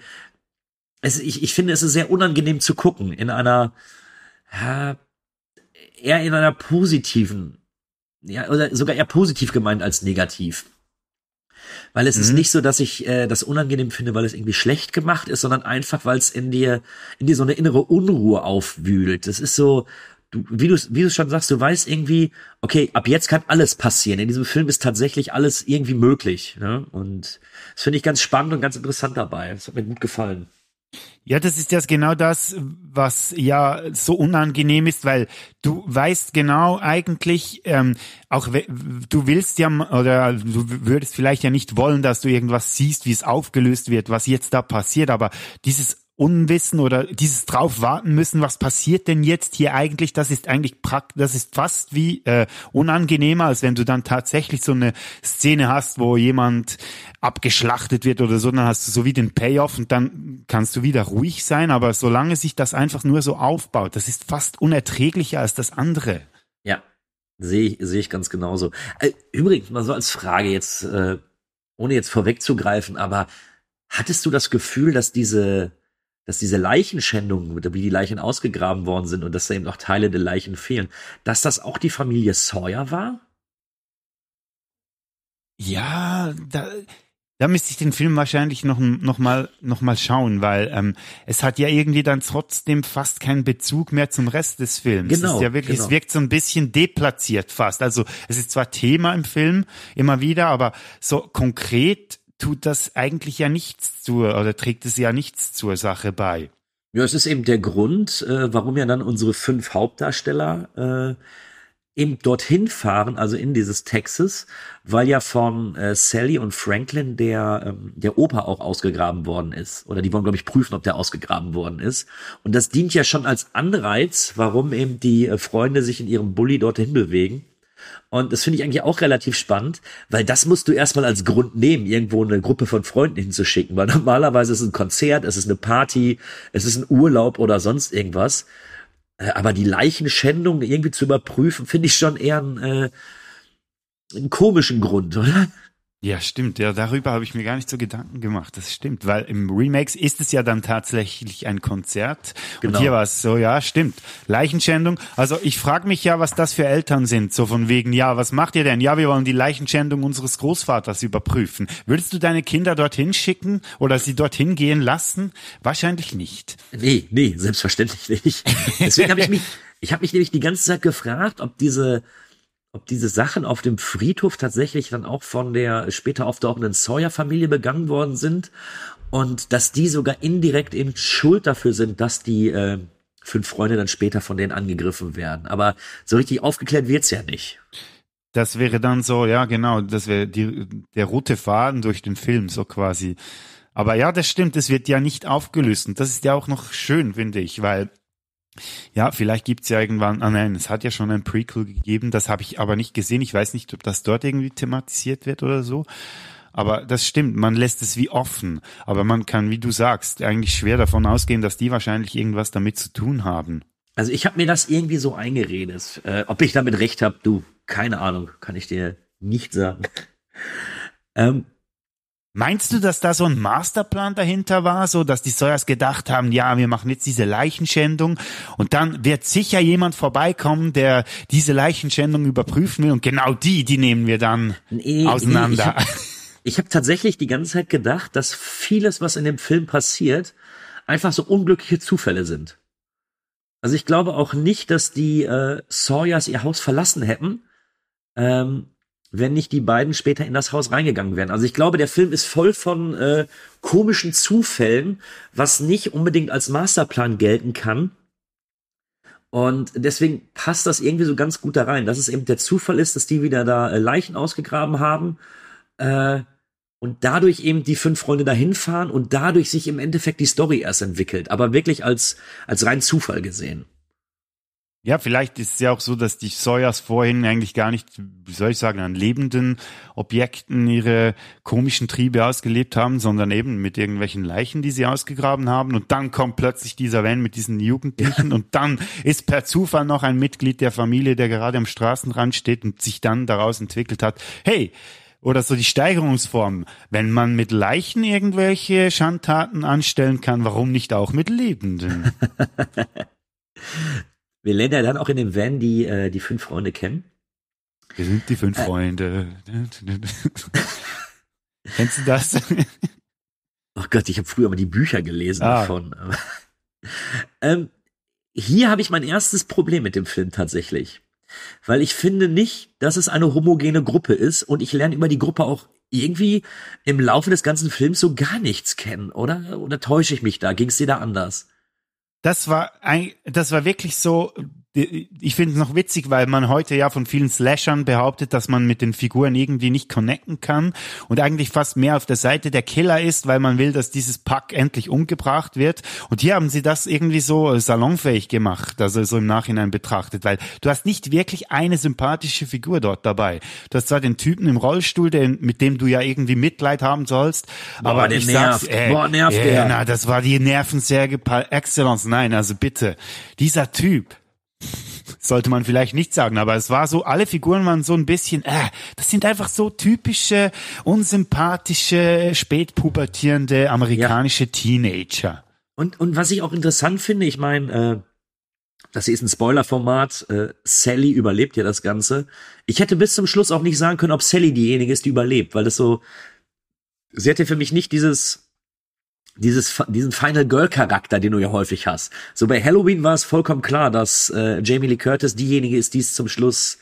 Es, ich, ich finde, es ist sehr unangenehm zu gucken in einer, ja, eher in einer positiven, ja, oder sogar eher positiv gemeint als negativ. Weil es mhm. ist nicht so, dass ich äh, das unangenehm finde, weil es irgendwie schlecht gemacht ist, sondern einfach, weil es in dir, in dir so eine innere Unruhe aufwühlt. Das ist so, du, wie du wie du schon sagst, du weißt irgendwie, okay, ab jetzt kann alles passieren. In diesem Film ist tatsächlich alles irgendwie möglich. Ne? Und das finde ich ganz spannend und ganz interessant dabei. Das hat mir gut gefallen. Ja, das ist jetzt genau das, was ja so unangenehm ist, weil du weißt genau eigentlich, ähm, auch du willst ja oder du würdest vielleicht ja nicht wollen, dass du irgendwas siehst, wie es aufgelöst wird, was jetzt da passiert, aber dieses Unwissen oder dieses drauf warten müssen, was passiert denn jetzt hier eigentlich, das ist eigentlich praktisch, das ist fast wie äh, unangenehmer, als wenn du dann tatsächlich so eine Szene hast, wo jemand abgeschlachtet wird oder so, dann hast du so wie den Payoff und dann kannst du wieder ruhig sein, aber solange sich das einfach nur so aufbaut, das ist fast unerträglicher als das andere. Ja, sehe ich, sehe ich ganz genauso. Äh, übrigens, mal so als Frage jetzt, äh, ohne jetzt vorwegzugreifen, aber hattest du das Gefühl, dass diese dass diese Leichenschändungen, wie die Leichen ausgegraben worden sind und dass da eben noch Teile der Leichen fehlen, dass das auch die Familie Sawyer war? Ja, da, da müsste ich den Film wahrscheinlich noch, noch mal, noch mal schauen, weil ähm, es hat ja irgendwie dann trotzdem fast keinen Bezug mehr zum Rest des Films. Genau. Es ist ja wirklich, genau. es wirkt so ein bisschen deplatziert fast. Also es ist zwar Thema im Film immer wieder, aber so konkret tut das eigentlich ja nichts zur, oder trägt es ja nichts zur Sache bei. Ja, es ist eben der Grund, äh, warum ja dann unsere fünf Hauptdarsteller äh, eben dorthin fahren, also in dieses Texas, weil ja von äh, Sally und Franklin der, ähm, der Opa auch ausgegraben worden ist. Oder die wollen, glaube ich, prüfen, ob der ausgegraben worden ist. Und das dient ja schon als Anreiz, warum eben die äh, Freunde sich in ihrem Bulli dorthin bewegen. Und das finde ich eigentlich auch relativ spannend, weil das musst du erstmal als Grund nehmen, irgendwo eine Gruppe von Freunden hinzuschicken, weil normalerweise ist es ein Konzert, es ist eine Party, es ist ein Urlaub oder sonst irgendwas. Äh, aber die Leichenschändung irgendwie zu überprüfen, finde ich schon eher einen, äh, einen komischen Grund, oder? Ja, stimmt. Ja, darüber habe ich mir gar nicht so Gedanken gemacht. Das stimmt, weil im Remakes ist es ja dann tatsächlich ein Konzert. Genau. Und hier war es so, ja, stimmt. Leichenschändung. Also ich frage mich ja, was das für Eltern sind. So von wegen, ja, was macht ihr denn? Ja, wir wollen die Leichenschändung unseres Großvaters überprüfen. Würdest du deine Kinder dorthin schicken oder sie dorthin gehen lassen? Wahrscheinlich nicht. Nee, nee, selbstverständlich nicht. Deswegen habe ich mich, ich habe mich nämlich die ganze Zeit gefragt, ob diese ob diese Sachen auf dem Friedhof tatsächlich dann auch von der später auftauchenden Sawyer-Familie begangen worden sind und dass die sogar indirekt eben schuld dafür sind, dass die äh, fünf Freunde dann später von denen angegriffen werden. Aber so richtig aufgeklärt wird's ja nicht. Das wäre dann so, ja genau, das wäre die, der rote Faden durch den Film so quasi. Aber ja, das stimmt, es wird ja nicht aufgelöst und das ist ja auch noch schön, finde ich, weil ja, vielleicht gibt's ja irgendwann, ah nein, es hat ja schon ein Prequel gegeben, das habe ich aber nicht gesehen. Ich weiß nicht, ob das dort irgendwie thematisiert wird oder so. Aber das stimmt, man lässt es wie offen. Aber man kann, wie du sagst, eigentlich schwer davon ausgehen, dass die wahrscheinlich irgendwas damit zu tun haben. Also ich habe mir das irgendwie so eingeredet. Äh, ob ich damit recht habe, du, keine Ahnung, kann ich dir nicht sagen. ähm, Meinst du, dass da so ein Masterplan dahinter war, so dass die Sawyers gedacht haben, ja, wir machen jetzt diese Leichenschändung und dann wird sicher jemand vorbeikommen, der diese Leichenschändung überprüfen will und genau die, die nehmen wir dann nee, auseinander. Nee, ich habe hab tatsächlich die ganze Zeit gedacht, dass vieles, was in dem Film passiert, einfach so unglückliche Zufälle sind. Also ich glaube auch nicht, dass die äh, Sawyers ihr Haus verlassen hätten, ähm, wenn nicht die beiden später in das Haus reingegangen wären. Also ich glaube, der Film ist voll von äh, komischen Zufällen, was nicht unbedingt als Masterplan gelten kann. Und deswegen passt das irgendwie so ganz gut da rein, dass es eben der Zufall ist, dass die wieder da äh, Leichen ausgegraben haben äh, und dadurch eben die fünf Freunde dahin fahren und dadurch sich im Endeffekt die Story erst entwickelt, aber wirklich als als rein Zufall gesehen. Ja, vielleicht ist es ja auch so, dass die Sawyers vorhin eigentlich gar nicht, wie soll ich sagen, an lebenden Objekten ihre komischen Triebe ausgelebt haben, sondern eben mit irgendwelchen Leichen, die sie ausgegraben haben. Und dann kommt plötzlich dieser Van mit diesen Jugendlichen und dann ist per Zufall noch ein Mitglied der Familie, der gerade am Straßenrand steht und sich dann daraus entwickelt hat, hey, oder so die Steigerungsform. Wenn man mit Leichen irgendwelche Schandtaten anstellen kann, warum nicht auch mit Lebenden? Wir lernen ja dann auch in dem Van die, äh, die fünf Freunde kennen. Wir sind die fünf Äh. Freunde. Kennst du das? Oh Gott, ich habe früher mal die Bücher gelesen Ah. davon. ähm, hier habe ich mein erstes Problem mit dem Film tatsächlich. Weil ich finde nicht, dass es eine homogene Gruppe ist und ich lerne über die Gruppe auch irgendwie im Laufe des ganzen Films so gar nichts kennen, oder? Oder täusche ich mich da? Ging es dir da anders? Das war ein, das war wirklich so. Ich finde es noch witzig, weil man heute ja von vielen Slashern behauptet, dass man mit den Figuren irgendwie nicht connecten kann und eigentlich fast mehr auf der Seite der Killer ist, weil man will, dass dieses Pack endlich umgebracht wird. Und hier haben sie das irgendwie so salonfähig gemacht, also so im Nachhinein betrachtet, weil du hast nicht wirklich eine sympathische Figur dort dabei. Du hast zwar den Typen im Rollstuhl, den, mit dem du ja irgendwie Mitleid haben sollst, Boah, aber der ich nervt. sag's, ey, Boah, nervt der. na, das war die Nervensäge par excellence. Nein, also bitte, dieser Typ, sollte man vielleicht nicht sagen, aber es war so, alle Figuren waren so ein bisschen, äh, das sind einfach so typische, unsympathische, spätpubertierende amerikanische Teenager. Und, und was ich auch interessant finde, ich meine, äh, das hier ist ein Spoilerformat, äh, Sally überlebt ja das Ganze. Ich hätte bis zum Schluss auch nicht sagen können, ob Sally diejenige ist, die überlebt, weil das so, sie hatte für mich nicht dieses, dieses, diesen Final Girl Charakter, den du ja häufig hast. So bei Halloween war es vollkommen klar, dass äh, Jamie Lee Curtis diejenige ist, die es zum Schluss,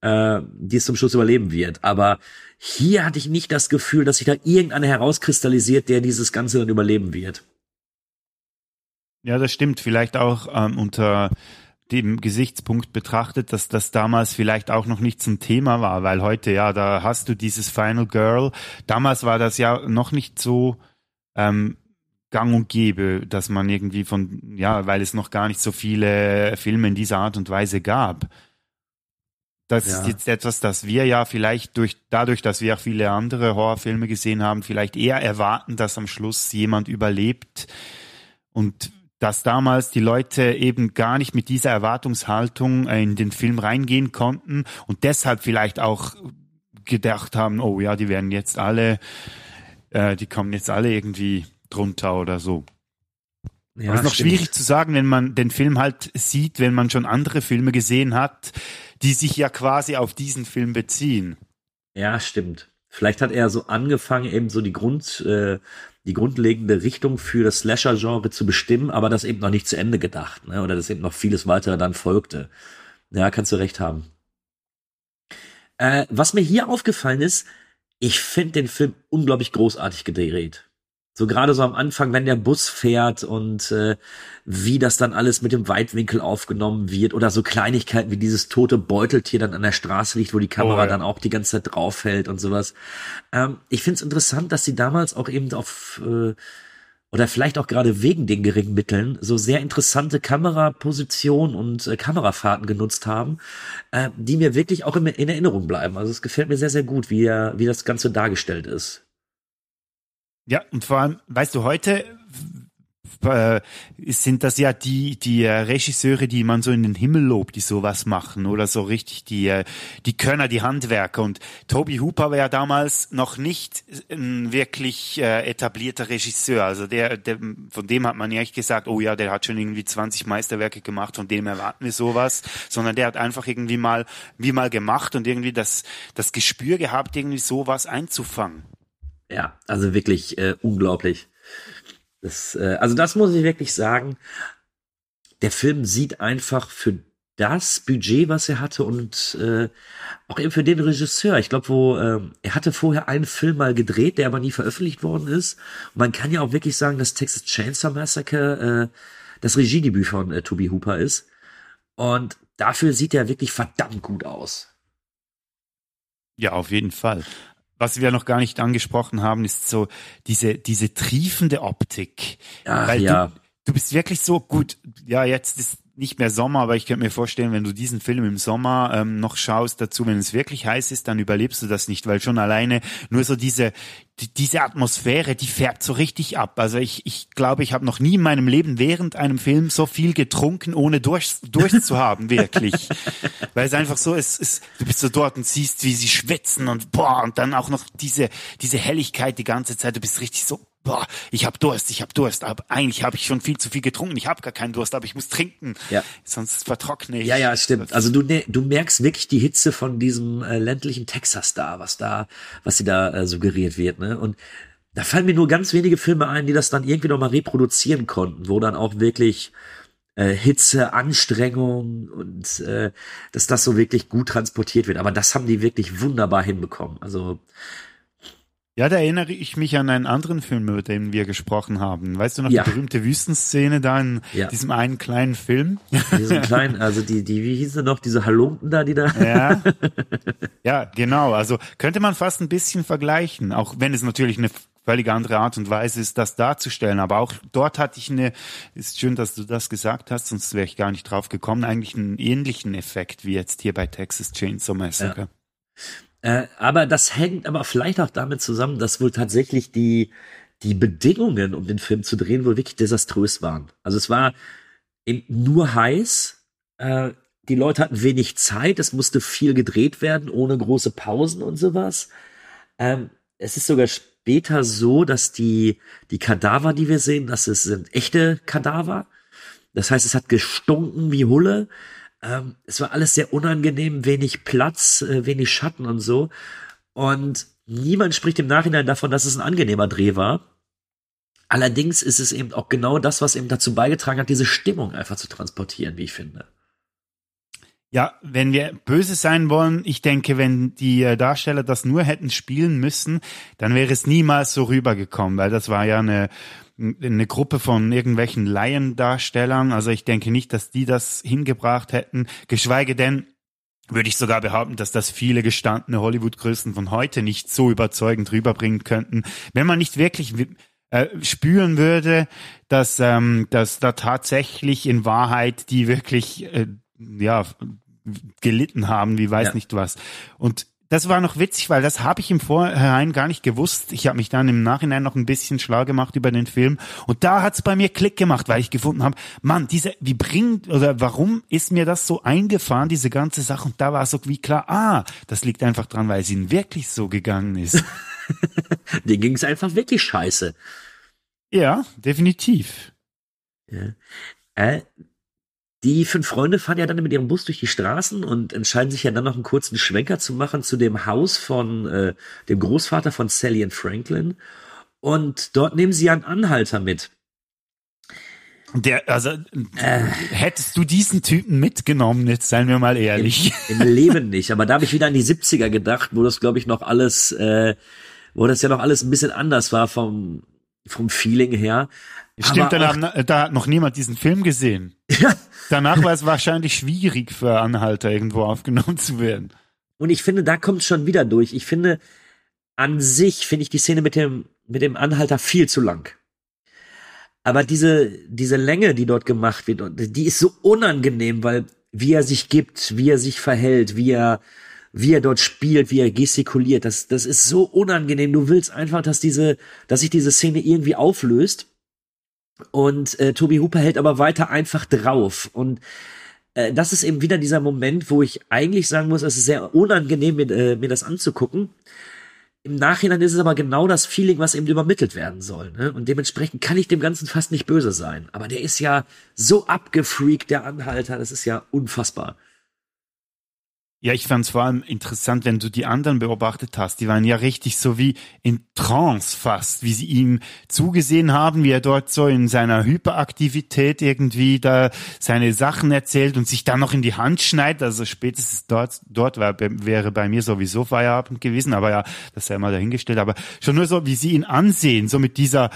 äh, die es zum Schluss überleben wird. Aber hier hatte ich nicht das Gefühl, dass sich da irgendeiner herauskristallisiert, der dieses Ganze dann überleben wird. Ja, das stimmt. Vielleicht auch ähm, unter dem Gesichtspunkt betrachtet, dass das damals vielleicht auch noch nicht zum Thema war, weil heute, ja, da hast du dieses Final Girl. Damals war das ja noch nicht so ähm, gang und gäbe, dass man irgendwie von, ja, weil es noch gar nicht so viele Filme in dieser Art und Weise gab. Das Ja. ist jetzt etwas, das wir ja vielleicht durch, dadurch, dass wir auch viele andere Horrorfilme gesehen haben, vielleicht eher erwarten, dass am Schluss jemand überlebt und dass damals die Leute eben gar nicht mit dieser Erwartungshaltung äh, in den Film reingehen konnten und deshalb vielleicht auch gedacht haben, oh ja, die werden jetzt alle, äh, die kommen jetzt alle irgendwie drunter oder so. Ja, Aber es ist noch stimmt. schwierig zu sagen, wenn man den Film halt sieht, wenn man schon andere Filme gesehen hat, die sich ja quasi auf diesen Film beziehen. Ja, stimmt. Vielleicht hat er so angefangen, eben so die Grund, äh, die grundlegende Richtung für das Slasher-Genre zu bestimmen, aber das eben noch nicht zu Ende gedacht, ne? Oder dass eben noch vieles weitere dann folgte. Ja, kannst du recht haben. Äh, was mir hier aufgefallen ist, ich finde den Film unglaublich großartig gedreht. So gerade so am Anfang, wenn der Bus fährt und äh, wie das dann alles mit dem Weitwinkel aufgenommen wird oder so Kleinigkeiten wie dieses tote Beuteltier dann an der Straße liegt, wo die Kamera Oh, ja. dann auch die ganze Zeit draufhält und sowas. Ähm, ich finde es interessant, dass sie damals auch eben auf äh, oder vielleicht auch gerade wegen den geringen Mitteln so sehr interessante Kamerapositionen und äh, Kamerafahrten genutzt haben, äh, die mir wirklich auch in, in Erinnerung bleiben. Also es gefällt mir sehr, sehr gut, wie, er, wie das Ganze dargestellt ist. Ja, und vor allem, weißt du, heute äh, sind das ja die die äh, Regisseure, die man so in den Himmel lobt, die sowas machen oder so richtig die äh, die Könner, die Handwerker und Toby Hooper war ja damals noch nicht ein wirklich äh, etablierter Regisseur, also der, der von dem hat man ja echt gesagt, oh ja, der hat schon irgendwie 20 Meisterwerke gemacht, von dem erwarten wir sowas, sondern der hat einfach irgendwie mal wie mal gemacht und irgendwie das das Gespür gehabt, irgendwie sowas einzufangen. Ja, also wirklich äh, unglaublich. Das, äh, also das muss ich wirklich sagen. Der Film sieht einfach für das Budget, was er hatte und äh, auch eben für den Regisseur. Ich glaube, wo äh, er hatte vorher einen Film mal gedreht, der aber nie veröffentlicht worden ist. Und man kann ja auch wirklich sagen, dass Texas Chainsaw Massacre äh, das Regiedebüt von äh, Toby Hooper ist. Und dafür sieht er wirklich verdammt gut aus. Ja, auf jeden Fall. Was wir noch gar nicht angesprochen haben, ist so diese, diese triefende Optik. Ach, Weil ja. du, du bist wirklich so gut. Ja, jetzt ist nicht mehr Sommer, aber ich könnte mir vorstellen, wenn du diesen Film im Sommer ähm, noch schaust dazu, wenn es wirklich heiß ist, dann überlebst du das nicht, weil schon alleine nur so diese die, diese Atmosphäre, die färbt so richtig ab. Also ich ich glaube, ich habe noch nie in meinem Leben während einem Film so viel getrunken, ohne durch durch zu haben, wirklich. weil es einfach so ist, ist, du bist so dort und siehst, wie sie schwitzen und boah und dann auch noch diese diese Helligkeit die ganze Zeit. Du bist richtig so boah, ich habe Durst, ich habe Durst, aber eigentlich habe ich schon viel zu viel getrunken. Ich habe gar keinen Durst, aber ich muss trinken. Ja. Sonst vertrockne ich. Ja, ja, stimmt. Also du, ne- du merkst wirklich die Hitze von diesem äh, ländlichen Texas da, was da, was sie da äh, suggeriert wird, ne? Und da fallen mir nur ganz wenige Filme ein, die das dann irgendwie noch mal reproduzieren konnten, wo dann auch wirklich äh, Hitze, Anstrengung und äh, dass das so wirklich gut transportiert wird. Aber das haben die wirklich wunderbar hinbekommen. Also Ja, da erinnere ich mich an einen anderen Film, über den wir gesprochen haben. Weißt du noch Ja. die berühmte Wüstenszene da in Ja. diesem einen kleinen Film? diesen kleinen, also die, die, wie hieß sie noch, diese Halunken da, die da. Ja. ja, genau. Also könnte man fast ein bisschen vergleichen, auch wenn es natürlich eine völlig andere Art und Weise ist, das darzustellen. Aber auch dort hatte ich eine, ist schön, dass du das gesagt hast, sonst wäre ich gar nicht drauf gekommen, eigentlich einen ähnlichen Effekt wie jetzt hier bei Texas Chainsaw Massacre. Äh, aber das hängt aber vielleicht auch damit zusammen, dass wohl tatsächlich die, die Bedingungen, um den Film zu drehen, wohl wirklich desaströs waren. Also es war eben nur heiß, äh, die Leute hatten wenig Zeit, es musste viel gedreht werden, ohne große Pausen und sowas. Ähm, es ist sogar später so, dass die, die Kadaver, die wir sehen, das sind echte Kadaver. Das heißt, es hat gestunken wie Hulle. Ähm, es war alles sehr unangenehm, wenig Platz, äh, wenig Schatten und so. Und niemand spricht im Nachhinein davon, dass es ein angenehmer Dreh war. Allerdings ist es eben auch genau das, was eben dazu beigetragen hat, diese Stimmung einfach zu transportieren, wie ich finde. Ja, wenn wir böse sein wollen, ich denke, wenn die äh, Darsteller das nur hätten spielen müssen, dann wäre es niemals so rübergekommen, weil das war ja eine, eine Gruppe von irgendwelchen Laiendarstellern. Also ich denke nicht, dass die das hingebracht hätten, geschweige denn, würde ich sogar behaupten, dass das viele gestandene Hollywood-Größen von heute nicht so überzeugend rüberbringen könnten, wenn man nicht wirklich äh, spüren würde, dass, ähm, dass da tatsächlich in Wahrheit die wirklich äh, ja gelitten haben, wie weiß Ja. nicht was. Und das war noch witzig, weil das habe ich im Vorhinein gar nicht gewusst. Ich habe mich dann im Nachhinein noch ein bisschen schlau gemacht über den Film und da hat's bei mir Klick gemacht, weil ich gefunden habe, Mann, diese, wie bringt oder warum ist mir das so eingefahren, diese ganze Sache? Und da war so wie klar, ah, das liegt einfach dran, weil es ihnen wirklich so gegangen ist. Denen ging es einfach wirklich scheiße. ja, definitiv. Ja. Äh, die fünf Freunde fahren ja dann mit ihrem Bus durch die Straßen und entscheiden sich ja dann noch einen kurzen Schwenker zu machen zu dem Haus von äh, dem Großvater von Sally und Franklin. Und dort nehmen sie einen Anhalter mit. Der, also hättest du diesen Typen mitgenommen, jetzt seien wir mal ehrlich. Im Leben nicht. Aber da habe ich wieder an die 70er gedacht, wo das, glaube ich, noch alles, äh, wo das ja noch alles ein bisschen anders war vom, vom Feeling her. Stimmt, da, auch- da hat noch niemand diesen Film gesehen. Ja. Danach war es wahrscheinlich schwierig für Anhalter irgendwo aufgenommen zu werden. Und ich finde, da kommt schon wieder durch. Ich finde, an sich finde ich die Szene mit dem, mit dem Anhalter viel zu lang. Aber diese, diese Länge, die dort gemacht wird, die ist so unangenehm, weil wie er sich gibt, wie er sich verhält, wie er, wie er dort spielt, wie er gestikuliert, das, das ist so unangenehm. Du willst einfach, dass diese, dass sich diese Szene irgendwie auflöst. Und äh, Toby Hooper hält aber weiter einfach drauf. Und äh, das ist eben wieder dieser Moment, wo ich eigentlich sagen muss, es ist sehr unangenehm, mir, äh, mir das anzugucken. Im Nachhinein ist es aber genau das Feeling, was eben übermittelt werden soll. Ne? Und dementsprechend kann ich dem Ganzen fast nicht böse sein. Aber der ist ja so abgefreakt, der Anhalter, das ist ja unfassbar. Ja, ich fand es vor allem interessant, wenn du die anderen beobachtet hast. Die waren ja richtig so wie in Trance fast, wie sie ihm zugesehen haben, wie er dort so in seiner Hyperaktivität irgendwie da seine Sachen erzählt und sich dann noch in die Hand schneidet. Also spätestens dort, dort war, wäre bei mir sowieso Feierabend gewesen, aber ja, das sei mal dahingestellt. Aber schon nur so, wie sie ihn ansehen, so mit dieser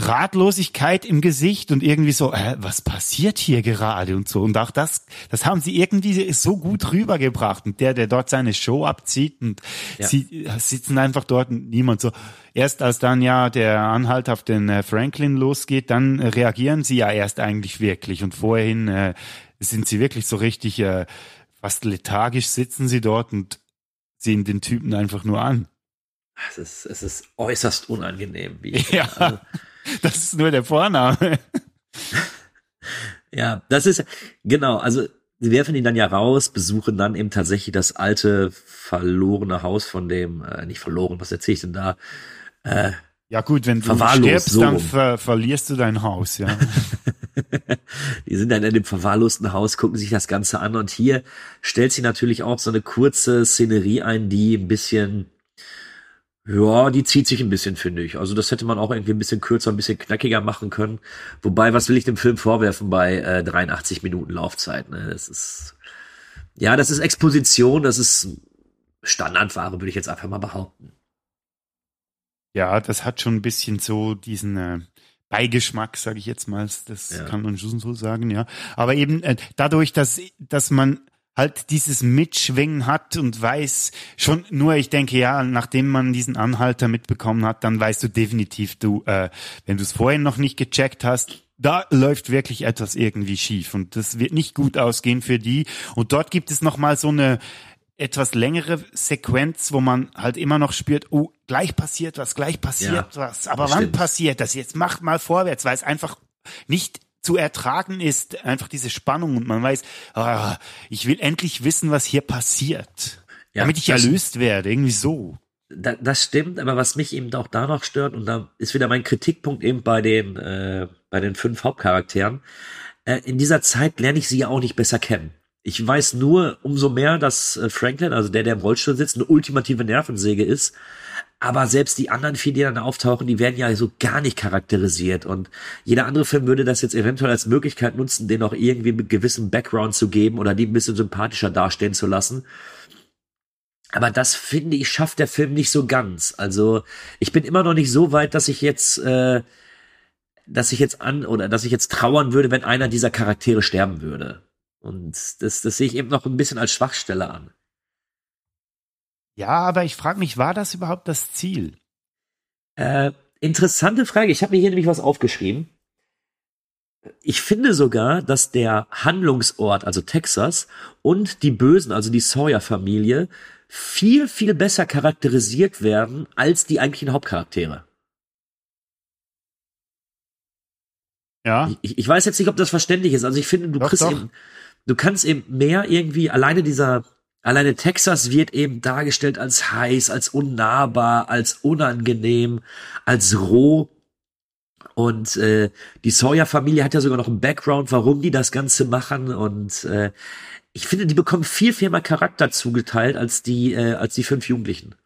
Ratlosigkeit im Gesicht und irgendwie so, äh, was passiert hier gerade und so. Und auch das, das haben sie irgendwie so gut rübergebracht. Und der, der dort seine Show abzieht und ja. sie sitzen einfach dort und niemand so. Erst als dann ja der Anhalt auf den äh, Franklin losgeht, dann äh, reagieren sie ja erst eigentlich wirklich. Und vorhin äh, sind sie wirklich so richtig, äh, fast lethargisch sitzen sie dort und sehen den Typen einfach nur an. Es ist, es ist äußerst unangenehm. Wie ja. Also, das ist nur der Vorname. ja, das ist, genau, also sie werfen ihn dann ja raus, besuchen dann eben tatsächlich das alte, verlorene Haus von dem, äh, nicht verloren, was erzähle ich denn da? Äh, ja gut, wenn du stirbst, so dann ver verlierst du dein Haus, ja. die sind dann in dem verwahrlosten Haus, gucken sich das Ganze an und hier stellt sie natürlich auch so eine kurze Szenerie ein, die ein bisschen ja, die zieht sich ein bisschen, finde ich. Also das hätte man auch irgendwie ein bisschen kürzer, ein bisschen knackiger machen können. Wobei, was will ich dem Film vorwerfen bei äh, 83 Minuten Laufzeit? Ne? Das ist ja, das ist Exposition, das ist Standardware, würde ich jetzt einfach mal behaupten. Ja, das hat schon ein bisschen so diesen äh, Beigeschmack, sage ich jetzt mal. Das ja. kann man schon so sagen, ja. Aber eben äh, dadurch, dass dass man halt dieses Mitschwingen hat und weiß schon nur, ich denke ja, nachdem man diesen Anhalter mitbekommen hat, dann weißt du definitiv, du, äh, wenn du es vorhin noch nicht gecheckt hast, da läuft wirklich etwas irgendwie schief und das wird nicht gut ausgehen für die. Und dort gibt es noch mal so eine etwas längere Sequenz, wo man halt immer noch spürt, oh, gleich passiert was, gleich passiert ja, was. Aber wann stimmt. passiert das? Jetzt macht mal vorwärts, weil es einfach nicht zu ertragen ist, einfach diese Spannung und man weiß, ah, ich will endlich wissen, was hier passiert, ja, damit ich erlöst werde, irgendwie so. Da, das stimmt, aber was mich eben auch da noch stört, und da ist wieder mein Kritikpunkt eben bei den, äh, bei den fünf Hauptcharakteren, äh, in dieser Zeit lerne ich sie ja auch nicht besser kennen. Ich weiß nur umso mehr, dass äh, Franklin, also der, der im Rollstuhl sitzt, eine ultimative Nervensäge ist aber selbst die anderen vier, die dann auftauchen, die werden ja so gar nicht charakterisiert. Und jeder andere Film würde das jetzt eventuell als Möglichkeit nutzen, denen auch irgendwie mit gewissem Background zu geben oder die ein bisschen sympathischer dastehen zu lassen. Aber das finde ich schafft der Film nicht so ganz. Also ich bin immer noch nicht so weit, dass ich jetzt, äh, dass ich jetzt an oder dass ich jetzt trauern würde, wenn einer dieser Charaktere sterben würde. Und das, das sehe ich eben noch ein bisschen als Schwachstelle an. Ja, aber ich frage mich, war das überhaupt das Ziel? Äh, interessante Frage. Ich habe mir hier nämlich was aufgeschrieben. Ich finde sogar, dass der Handlungsort, also Texas, und die Bösen, also die Sawyer-Familie, viel, viel besser charakterisiert werden als die eigentlichen Hauptcharaktere. Ja. Ich, ich weiß jetzt nicht, ob das verständlich ist. Also ich finde, du doch, kriegst doch. eben, du kannst eben mehr irgendwie, alleine dieser, Alleine Texas wird eben dargestellt als heiß, als unnahbar, als unangenehm, als roh. Und äh, die Sawyer-Familie hat ja sogar noch einen Background, warum die das Ganze machen. Und äh, ich finde, die bekommen viel, viel mehr Charakter zugeteilt als die, äh, als die fünf Jugendlichen.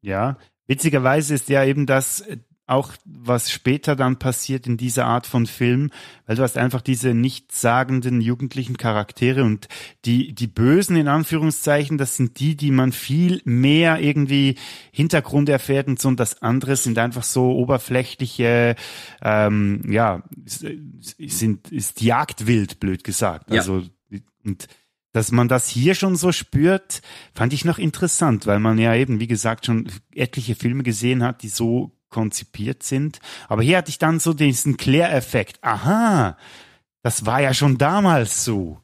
Ja, witzigerweise ist ja eben das auch was später dann passiert in dieser Art von Film, weil du hast einfach diese nichtssagenden jugendlichen Charaktere und die, die Bösen in Anführungszeichen, das sind die, die man viel mehr irgendwie Hintergrund erfährt und so und das andere sind einfach so oberflächliche, ähm, ja, sind, ist Jagdwild, blöd gesagt. Ja. Also, und dass man das hier schon so spürt, fand ich noch interessant, weil man ja eben, wie gesagt, schon etliche Filme gesehen hat, die so konzipiert sind. Aber hier hatte ich dann so diesen Kläreffekt. Aha, das war ja schon damals so.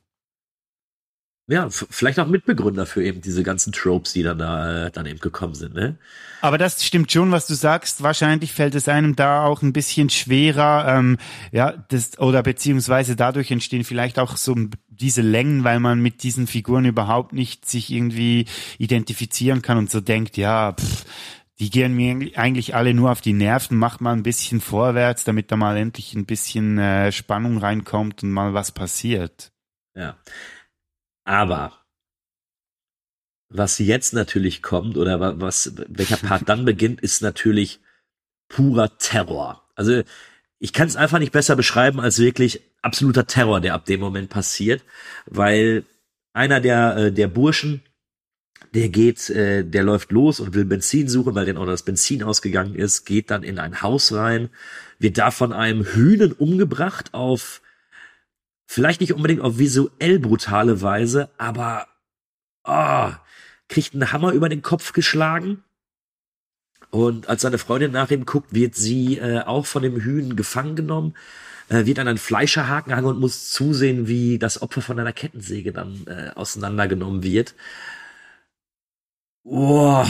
Ja, vielleicht auch Mitbegründer für eben diese ganzen Tropes, die dann da äh, dann eben gekommen sind, ne? Aber das stimmt schon, was du sagst. Wahrscheinlich fällt es einem da auch ein bisschen schwerer, ähm, ja, das oder beziehungsweise dadurch entstehen vielleicht auch so diese Längen, weil man mit diesen Figuren überhaupt nicht sich irgendwie identifizieren kann und so denkt, ja, pff, die gehen mir eigentlich alle nur auf die Nerven, macht mal ein bisschen vorwärts, damit da mal endlich ein bisschen äh, Spannung reinkommt und mal was passiert. Ja. Aber was jetzt natürlich kommt oder was, welcher Part dann beginnt, ist natürlich purer Terror. Also ich kann es einfach nicht besser beschreiben als wirklich absoluter Terror, der ab dem Moment passiert, weil einer der, äh, der Burschen, der geht, äh, der läuft los und will Benzin suchen, weil dann auch das Benzin ausgegangen ist, geht dann in ein Haus rein, wird da von einem Hühnen umgebracht auf vielleicht nicht unbedingt auf visuell brutale Weise, aber oh, kriegt einen Hammer über den Kopf geschlagen. Und als seine Freundin nach ihm guckt, wird sie äh, auch von dem Hühn gefangen genommen, äh, wird an einen Fleischerhaken hangen und muss zusehen, wie das Opfer von einer Kettensäge dann äh, auseinandergenommen wird. Oh.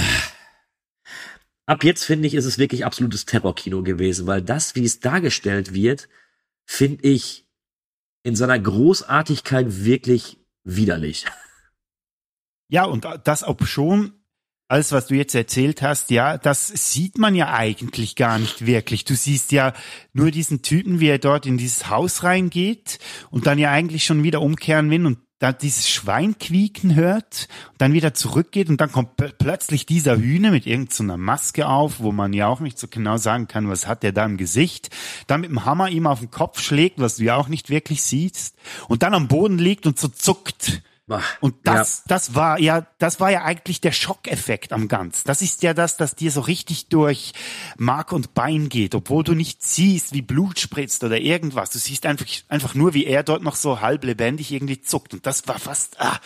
Ab jetzt finde ich, ist es wirklich absolutes Terrorkino gewesen, weil das, wie es dargestellt wird, finde ich in seiner Großartigkeit wirklich widerlich. Ja, und das ob schon alles, was du jetzt erzählt hast, ja, das sieht man ja eigentlich gar nicht wirklich. Du siehst ja nur diesen Typen, wie er dort in dieses Haus reingeht und dann ja eigentlich schon wieder umkehren will und da dieses Schwein quieken hört dann wieder zurückgeht und dann kommt plötzlich dieser Hühner mit irgendeiner so Maske auf, wo man ja auch nicht so genau sagen kann, was hat der da im Gesicht, dann mit dem Hammer ihm auf den Kopf schlägt, was du ja auch nicht wirklich siehst und dann am Boden liegt und so zuckt und das, ja. das war ja, das war ja eigentlich der Schockeffekt am Ganzen. Das ist ja das, das dir so richtig durch Mark und Bein geht, obwohl du nicht siehst, wie Blut spritzt oder irgendwas. Du siehst einfach, einfach nur, wie er dort noch so halb lebendig irgendwie zuckt. Und das war fast, ah,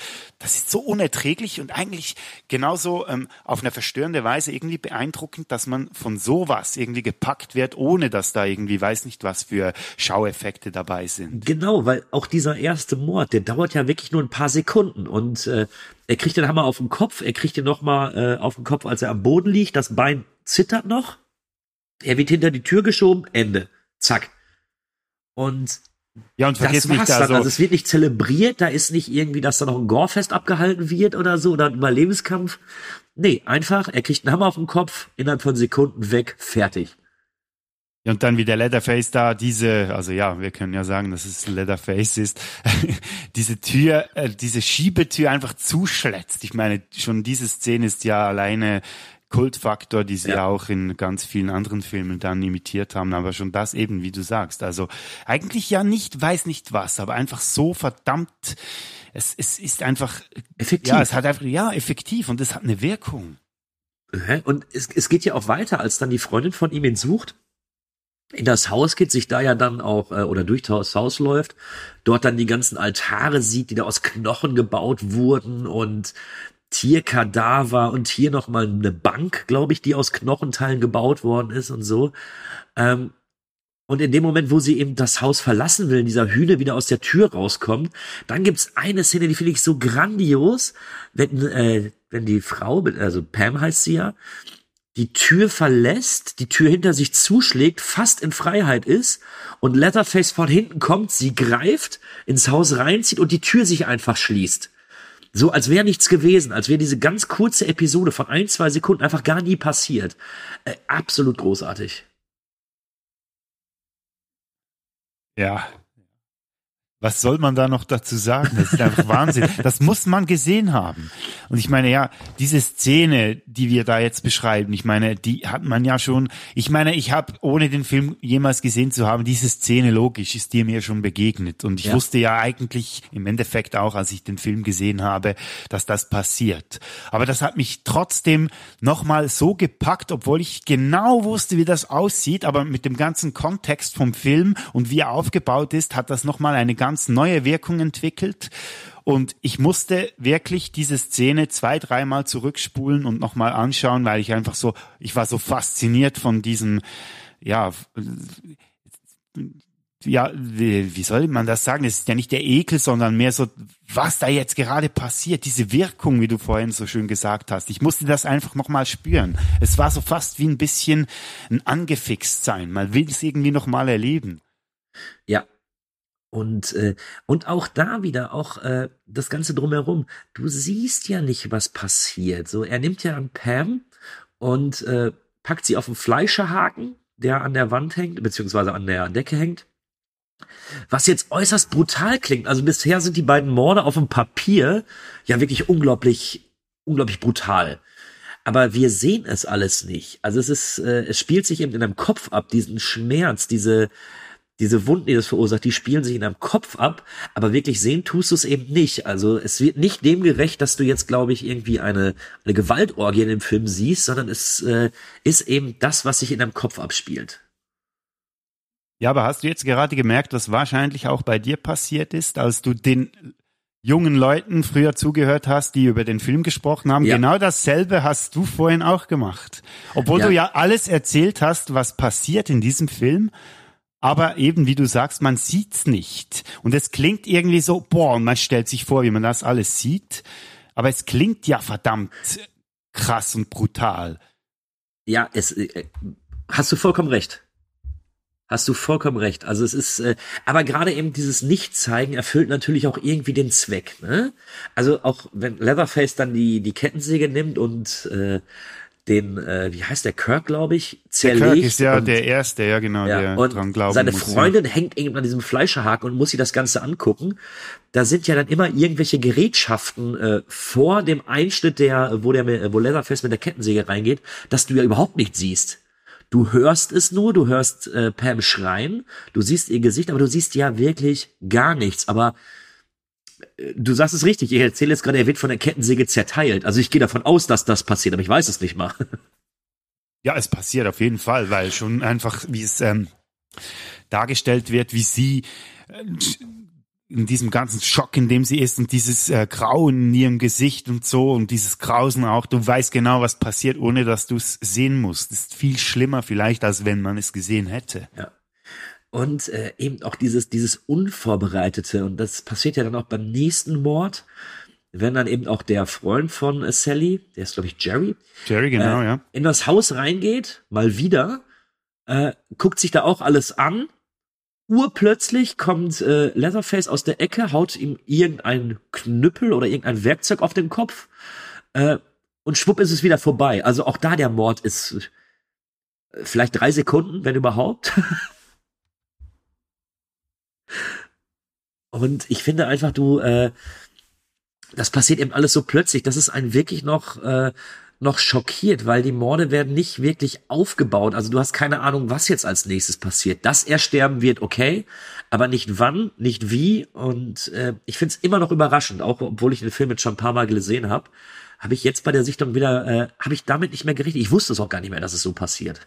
das ist so unerträglich und eigentlich genauso ähm, auf eine verstörende Weise irgendwie beeindruckend, dass man von sowas irgendwie gepackt wird, ohne dass da irgendwie weiß nicht was für Schaueffekte dabei sind. Genau, weil auch dieser erste Mord, der dauert ja wirklich nur ein paar Sekunden und äh, er kriegt den Hammer auf den Kopf, er kriegt den nochmal äh, auf den Kopf, als er am Boden liegt, das Bein zittert noch, er wird hinter die Tür geschoben, Ende, zack. Und ja, und vergiss nicht, da so. also es wird nicht zelebriert, da ist nicht irgendwie, dass da noch ein Gorefest abgehalten wird oder so, oder ein Überlebenskampf. Nee, einfach, er kriegt einen Hammer auf den Kopf, innerhalb von Sekunden weg, fertig. Ja, und dann wie der Leatherface da diese, also ja, wir können ja sagen, dass es Leatherface ist, diese Tür, äh, diese Schiebetür einfach zuschlätzt. Ich meine, schon diese Szene ist ja alleine Kultfaktor, die sie ja. auch in ganz vielen anderen Filmen dann imitiert haben, aber schon das eben, wie du sagst. Also eigentlich ja nicht, weiß nicht was, aber einfach so verdammt, es, es ist einfach effektiv. Ja, es hat einfach, ja, effektiv und es hat eine Wirkung. Und es, es geht ja auch weiter, als dann die Freundin von ihm ihn sucht in das Haus geht, sich da ja dann auch äh, oder durch das Haus läuft, dort dann die ganzen Altare sieht, die da aus Knochen gebaut wurden und Tierkadaver und hier noch mal eine Bank, glaube ich, die aus Knochenteilen gebaut worden ist und so. Ähm, und in dem Moment, wo sie eben das Haus verlassen will, dieser Hühner wieder aus der Tür rauskommt, dann gibt's eine Szene, die finde ich so grandios, wenn, äh, wenn die Frau, also Pam heißt sie ja, die Tür verlässt, die Tür hinter sich zuschlägt, fast in Freiheit ist und Leatherface von hinten kommt, sie greift, ins Haus reinzieht und die Tür sich einfach schließt. So als wäre nichts gewesen, als wäre diese ganz kurze Episode von ein, zwei Sekunden einfach gar nie passiert. Äh, absolut großartig. Ja, was soll man da noch dazu sagen? Das ist einfach Wahnsinn. Das muss man gesehen haben. Und ich meine, ja, diese Szene, die wir da jetzt beschreiben, ich meine, die hat man ja schon, ich meine, ich habe, ohne den Film jemals gesehen zu haben, diese Szene logisch ist dir mir schon begegnet. Und ich ja. wusste ja eigentlich im Endeffekt auch, als ich den Film gesehen habe, dass das passiert. Aber das hat mich trotzdem nochmal so gepackt, obwohl ich genau wusste, wie das aussieht, aber mit dem ganzen Kontext vom Film und wie er aufgebaut ist, hat das nochmal eine ganz ganz neue Wirkung entwickelt. Und ich musste wirklich diese Szene zwei, dreimal zurückspulen und nochmal anschauen, weil ich einfach so, ich war so fasziniert von diesem, ja, ja, wie, wie soll man das sagen? Es ist ja nicht der Ekel, sondern mehr so, was da jetzt gerade passiert, diese Wirkung, wie du vorhin so schön gesagt hast. Ich musste das einfach nochmal spüren. Es war so fast wie ein bisschen ein angefixt sein. Man will es irgendwie nochmal erleben. Ja, und, äh, und auch da wieder, auch äh, das Ganze drumherum. Du siehst ja nicht, was passiert. So, er nimmt ja an Pam und äh, packt sie auf den Fleischerhaken, der an der Wand hängt, beziehungsweise an der Decke hängt. was jetzt äußerst brutal klingt. Also bisher sind die beiden Morde auf dem Papier ja wirklich unglaublich, unglaublich brutal. Aber wir sehen es alles nicht. Also es ist, äh, es spielt sich eben in einem Kopf ab, diesen Schmerz, diese, diese Wunden, die das verursacht, die spielen sich in deinem Kopf ab, aber wirklich sehen tust du es eben nicht. Also es wird nicht dem gerecht, dass du jetzt, glaube ich, irgendwie eine, eine Gewaltorgie in dem Film siehst, sondern es äh, ist eben das, was sich in deinem Kopf abspielt. Ja, aber hast du jetzt gerade gemerkt, was wahrscheinlich auch bei dir passiert ist, als du den jungen Leuten früher zugehört hast, die über den Film gesprochen haben? Ja. Genau dasselbe hast du vorhin auch gemacht. Obwohl Ja. du ja alles erzählt hast, was passiert in diesem Film. Aber eben, wie du sagst, man sieht's nicht. Und es klingt irgendwie so, boah, und man stellt sich vor, wie man das alles sieht. Aber es klingt ja verdammt krass und brutal. Ja, es äh, hast du vollkommen recht. Hast du vollkommen recht. Also es ist, äh, aber gerade eben dieses Nicht-Zeigen erfüllt natürlich auch irgendwie den Zweck. Ne? Also auch wenn Leatherface dann die die Kettensäge nimmt und äh, den, äh, wie heißt der Kirk, glaube ich, Der zerlegt. Kirk ist ja und, der Erste, ja genau, ja, der und dran glauben seine muss. ja. Freundin hängt eben an diesem Fleischerhaken und muss sich das Ganze angucken. Da sind ja dann immer irgendwelche Gerätschaften äh, vor dem Einschnitt, der, wo der, wo Leatherface mit der Kettensäge reingeht, dass du ja überhaupt nicht siehst. Du hörst es nur, du hörst äh, Pam schreien, du siehst ihr Gesicht, aber du siehst ja wirklich gar nichts. Aber du sagst es richtig, ich erzähle jetzt gerade, er wird von der Kettensäge zerteilt. Also ich gehe davon aus, dass das passiert, aber ich weiß es nicht mal. Ja, es passiert auf jeden Fall, weil schon einfach, wie es ähm, dargestellt wird, wie sie äh, in diesem ganzen Schock, in dem sie ist und dieses äh, Grauen in ihrem Gesicht und so und dieses Grausen auch, du weißt genau, was passiert, ohne dass du es sehen musst. Das ist viel schlimmer vielleicht, als wenn man es gesehen hätte. Ja. Und äh, eben auch dieses, dieses Unvorbereitete. Und das passiert ja dann auch beim nächsten Mord, wenn dann eben auch der Freund von äh, Sally, der ist, glaube ich, Jerry, Jerry, genau, äh, ja. in das Haus reingeht, mal wieder, äh, guckt sich da auch alles an. Urplötzlich kommt äh, Leatherface aus der Ecke, haut ihm irgendein Knüppel oder irgendein Werkzeug auf den Kopf äh, und schwupp ist es wieder vorbei. Also auch da der Mord ist äh, vielleicht drei Sekunden, wenn überhaupt. Und ich finde einfach, du, äh, das passiert eben alles so plötzlich, dass es einen wirklich noch, äh, noch schockiert, weil die Morde werden nicht wirklich aufgebaut. Also du hast keine Ahnung, was jetzt als nächstes passiert. Dass er sterben wird, okay, aber nicht wann, nicht wie. Und äh, ich finde es immer noch überraschend, auch obwohl ich den Film jetzt schon ein paar Mal gesehen habe, habe ich jetzt bei der Sichtung wieder, äh, habe ich damit nicht mehr gerichtet. Ich wusste es auch gar nicht mehr, dass es so passiert.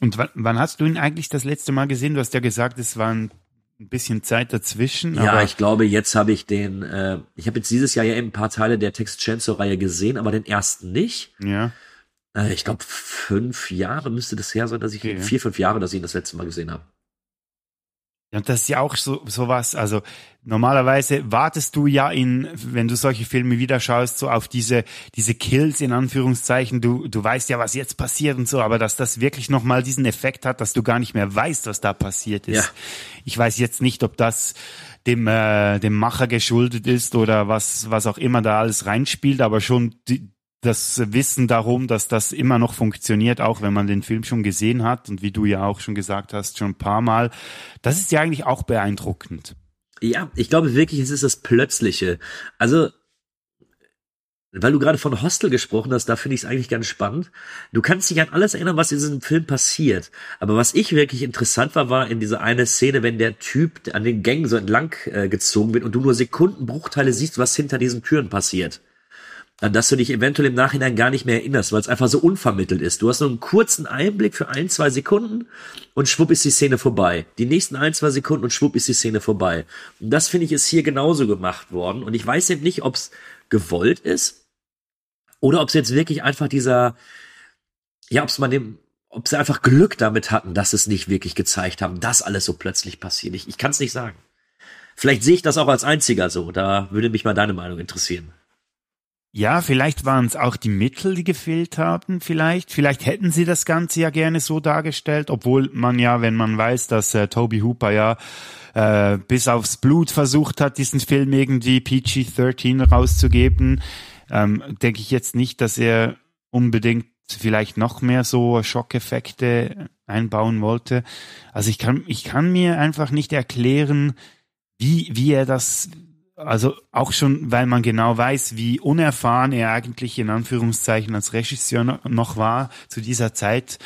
Und wann, hast du ihn eigentlich das letzte Mal gesehen? Du hast ja gesagt, es war ein bisschen Zeit dazwischen. Ja, aber ich glaube, jetzt habe ich den, äh, ich habe jetzt dieses Jahr ja eben ein paar Teile der Text Chainsaw Reihe gesehen, aber den ersten nicht. ja. Äh, ich glaube, fünf Jahre müsste das her sein, dass ich, Okay. vier, fünf Jahre, dass ich ihn das letzte Mal gesehen habe. Ja, und das ist ja auch so sowas. Also normalerweise wartest du ja in, wenn du solche Filme wieder schaust, so auf diese diese Kills in Anführungszeichen. Du du weißt ja, was jetzt passiert und so, aber dass das wirklich noch mal diesen Effekt hat, dass du gar nicht mehr weißt, was da passiert ist. Ja. Ich weiß jetzt nicht, ob das dem äh, dem Macher geschuldet ist oder was was auch immer da alles reinspielt, aber schon die, das Wissen darum, dass das immer noch funktioniert, auch wenn man den Film schon gesehen hat und wie du ja auch schon gesagt hast, schon ein paar Mal, das ist ja eigentlich auch beeindruckend. Ja, ich glaube wirklich, es ist das Plötzliche. Also, weil du gerade von Hostel gesprochen hast, da finde ich es eigentlich ganz spannend. Du kannst dich an alles erinnern, was in diesem Film passiert. Aber was ich wirklich interessant war, war in dieser eine Szene, wenn der Typ an den Gängen so entlang äh, gezogen wird und du nur Sekundenbruchteile siehst, was hinter diesen Türen passiert. An das du dich eventuell im Nachhinein gar nicht mehr erinnerst, weil es einfach so unvermittelt ist. Du hast nur einen kurzen Einblick für ein, zwei Sekunden und schwupp ist die Szene vorbei. Die nächsten ein, zwei Sekunden und schwupp ist die Szene vorbei. Und das finde ich ist hier genauso gemacht worden. Und ich weiß eben nicht, ob es gewollt ist oder ob es jetzt wirklich einfach dieser, ja, ob es man dem, ob sie einfach Glück damit hatten, dass es nicht wirklich gezeigt haben, dass alles so plötzlich passiert. Ich, ich kann es nicht sagen. Vielleicht sehe ich das auch als einziger so. Da würde mich mal deine Meinung interessieren. Ja, vielleicht waren es auch die Mittel, die gefehlt haben, vielleicht. Vielleicht hätten sie das Ganze ja gerne so dargestellt, obwohl man ja, wenn man weiß, dass äh, Toby Hooper ja äh, bis aufs Blut versucht hat, diesen Film irgendwie PG-13 rauszugeben, ähm, denke ich jetzt nicht, dass er unbedingt vielleicht noch mehr so Schockeffekte einbauen wollte. Also ich kann, ich kann mir einfach nicht erklären, wie, wie er das, also auch schon, weil man genau weiß, wie unerfahren er eigentlich in Anführungszeichen als Regisseur noch war zu dieser Zeit.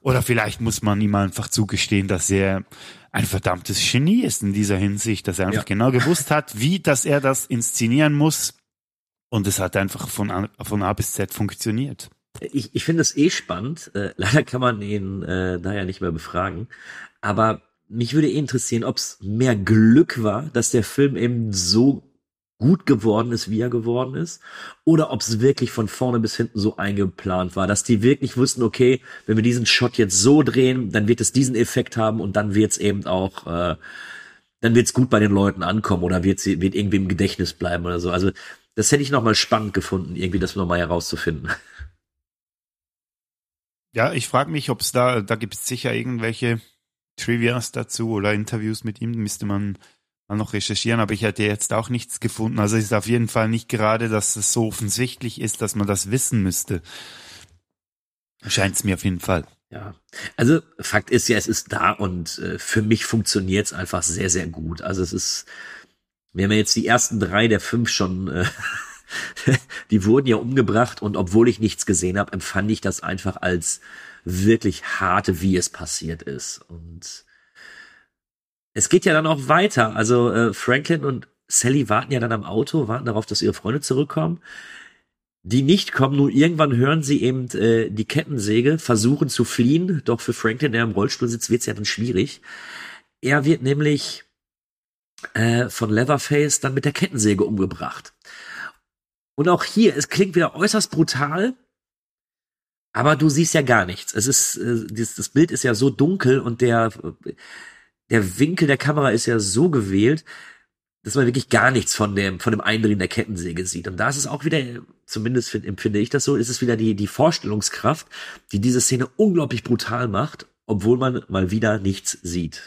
Oder vielleicht muss man ihm einfach zugestehen, dass er ein verdammtes Genie ist in dieser Hinsicht, dass er einfach ja. genau gewusst hat, wie, dass er das inszenieren muss. Und es hat einfach von A, von A bis Z funktioniert. Ich, ich finde es eh spannend. Äh, leider kann man ihn äh, daher nicht mehr befragen. Aber mich würde eh interessieren, ob es mehr Glück war, dass der Film eben so gut geworden ist, wie er geworden ist, oder ob es wirklich von vorne bis hinten so eingeplant war, dass die wirklich wussten, okay, wenn wir diesen Shot jetzt so drehen, dann wird es diesen Effekt haben und dann wird es eben auch, äh, dann wird es gut bei den Leuten ankommen oder wird sie wird irgendwie im Gedächtnis bleiben oder so. Also das hätte ich noch mal spannend gefunden, irgendwie das noch mal herauszufinden. Ja, ich frage mich, ob es da, da gibt es sicher irgendwelche Trivias dazu oder Interviews mit ihm, müsste man mal noch recherchieren, aber ich hätte jetzt auch nichts gefunden. Also es ist auf jeden Fall nicht gerade, dass es so offensichtlich ist, dass man das wissen müsste. Scheint es mir auf jeden Fall. Ja, also Fakt ist ja, es ist da und äh, für mich funktioniert es einfach sehr, sehr gut. Also es ist, wir haben ja jetzt die ersten drei der fünf schon, äh, die wurden ja umgebracht und obwohl ich nichts gesehen habe, empfand ich das einfach als wirklich harte, wie es passiert ist. Und es geht ja dann auch weiter. Also äh, Franklin und Sally warten ja dann am Auto, warten darauf, dass ihre Freunde zurückkommen. Die nicht kommen, nur irgendwann hören sie eben äh, die Kettensäge, versuchen zu fliehen, doch für Franklin, der im Rollstuhl sitzt, wird's ja dann schwierig. Er wird nämlich äh, von Leatherface dann mit der Kettensäge umgebracht. Und auch hier, es klingt wieder äußerst brutal, aber du siehst ja gar nichts. Es ist, äh, das, das Bild ist ja so dunkel und der, der Winkel der Kamera ist ja so gewählt, dass man wirklich gar nichts von dem, von dem Eindrehen der Kettensäge sieht. Und da ist es auch wieder, zumindest empfinde ich das so, ist es wieder die, die Vorstellungskraft, die diese Szene unglaublich brutal macht, obwohl man mal wieder nichts sieht.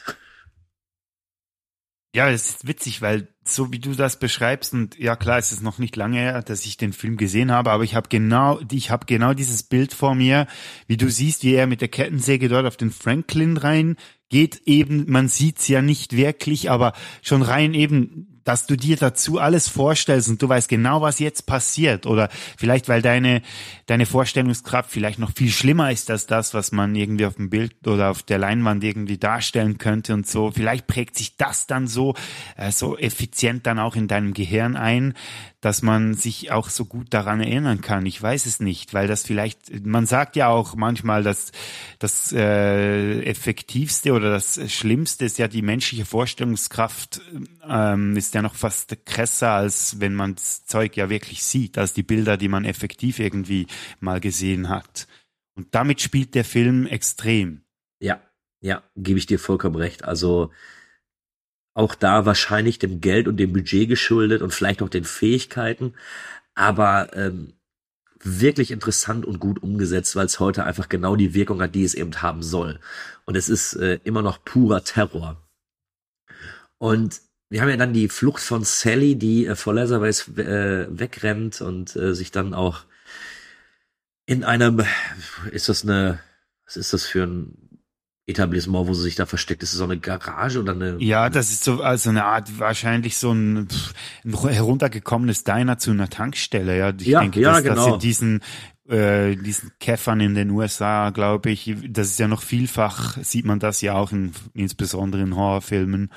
Ja, es ist witzig, weil so wie du das beschreibst und ja klar, es ist noch nicht lange her, dass ich den Film gesehen habe, aber ich habe genau, ich habe genau dieses Bild vor mir, wie du siehst, wie er mit der Kettensäge dort auf den Franklin rein geht eben, man sieht's ja nicht wirklich, aber schon rein eben dass du dir dazu alles vorstellst und du weißt genau, was jetzt passiert. Oder vielleicht, weil deine, deine Vorstellungskraft vielleicht noch viel schlimmer ist als das, was man irgendwie auf dem Bild oder auf der Leinwand irgendwie darstellen könnte und so. Vielleicht prägt sich das dann so, äh, so effizient dann auch in deinem Gehirn ein, dass man sich auch so gut daran erinnern kann. Ich weiß es nicht, weil das vielleicht, man sagt ja auch manchmal, dass das äh, effektivste oder das Schlimmste ist ja die menschliche Vorstellungskraft ähm, ist ja noch fast krasser, als wenn man das Zeug ja wirklich sieht, als die Bilder, die man effektiv irgendwie mal gesehen hat. Und damit spielt der Film extrem. Ja, ja, gebe ich dir vollkommen recht. Also auch da wahrscheinlich dem Geld und dem Budget geschuldet und vielleicht auch den Fähigkeiten. Aber ähm, wirklich interessant und gut umgesetzt, weil es heute einfach genau die Wirkung hat, die es eben haben soll. Und es ist äh, immer noch purer Terror. Und wir haben ja dann die Flucht von Sally, die äh, vor Lazarus äh, wegrennt und äh, sich dann auch in einem, ist das eine, was ist das für ein Etablissement, wo sie sich da versteckt. Ist das so eine Garage oder eine? Ja, das ist so also eine Art wahrscheinlich so ein, ein heruntergekommenes Diner zu einer Tankstelle. Ja, ich ja, denke, ja, dass, genau. dass in diesen äh, diesen Käffern in den USA, glaube ich, das ist ja noch vielfach sieht man das ja auch in, insbesondere in Horrorfilmen.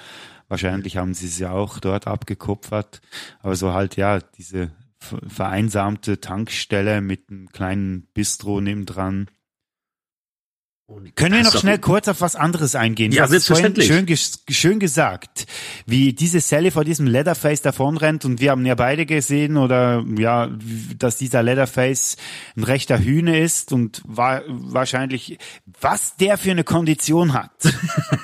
Wahrscheinlich haben sie es ja auch dort abgekupfert, aber so halt ja diese vereinsamte Tankstelle mit einem kleinen Bistro nebendran können wir noch schnell kurz auf was anderes eingehen? Ja, selbstverständlich. Schön, schön gesagt, wie diese Sally vor diesem Leatherface davonrennt und wir haben ja beide gesehen oder ja, dass dieser Leatherface ein rechter Hühne ist und war wahrscheinlich, was der für eine Kondition hat.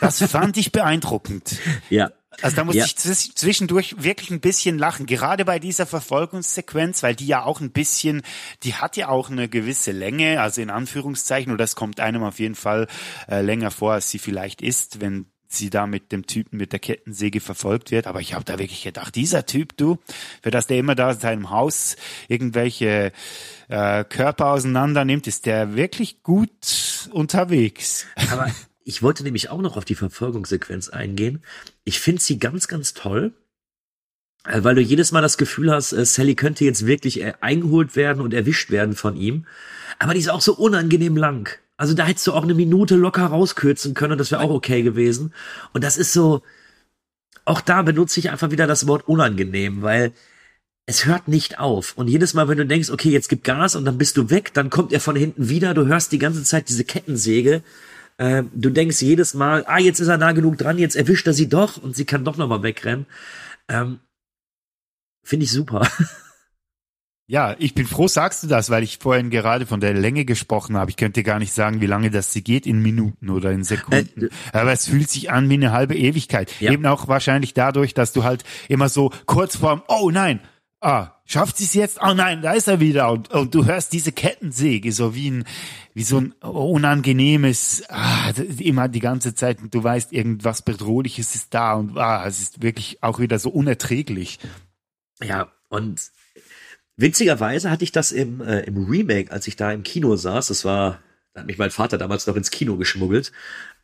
Das fand ich beeindruckend. Ja. Also da muss ja. ich zwischendurch wirklich ein bisschen lachen, gerade bei dieser Verfolgungssequenz, weil die ja auch ein bisschen, die hat ja auch eine gewisse Länge, also in Anführungszeichen, oder das kommt einem auf jeden Fall äh, länger vor, als sie vielleicht ist, wenn sie da mit dem Typen mit der Kettensäge verfolgt wird. Aber ich habe da wirklich gedacht, dieser Typ, du, für das der immer da in seinem Haus irgendwelche äh, Körper auseinander nimmt, ist der wirklich gut unterwegs. Aber ich wollte nämlich auch noch auf die Verfolgungssequenz eingehen. Ich finde sie ganz, ganz toll. äh, Weil du jedes Mal das Gefühl hast, äh, Sally könnte jetzt wirklich äh, eingeholt werden und erwischt werden von ihm. Aber die ist auch so unangenehm lang. Also da hättest du auch eine Minute locker rauskürzen können das wäre auch okay gewesen. Und das ist so, auch da benutze ich einfach wieder das Wort unangenehm, weil es hört nicht auf. Und jedes Mal, wenn du denkst, okay, jetzt gib Gas und dann bist du weg, dann kommt er von hinten wieder, du hörst die ganze Zeit diese Kettensäge. Äh, du denkst jedes Mal, ah, jetzt ist er nah genug dran, jetzt erwischt er sie doch und sie kann doch nochmal wegrennen. Ähm, Finde ich super. Ja, ich bin froh, sagst du das, weil ich vorhin gerade von der Länge gesprochen habe. Ich könnte gar nicht sagen, wie lange das sie geht in Minuten oder in Sekunden. Äh, Aber es fühlt sich an wie eine halbe Ewigkeit. Ja. Eben auch wahrscheinlich dadurch, dass du halt immer so kurz vorm, oh nein, ah, schafft sie es jetzt? Oh nein, da ist er wieder. Und, und du hörst diese Kettensäge, so wie ein, wie so ein unangenehmes, ah, immer die ganze Zeit, und du weißt, irgendwas Bedrohliches ist da und ah, es ist wirklich auch wieder so unerträglich. Ja, und witzigerweise hatte ich das im, äh, im Remake, als ich da im Kino saß, das war, da hat mich mein Vater damals noch ins Kino geschmuggelt.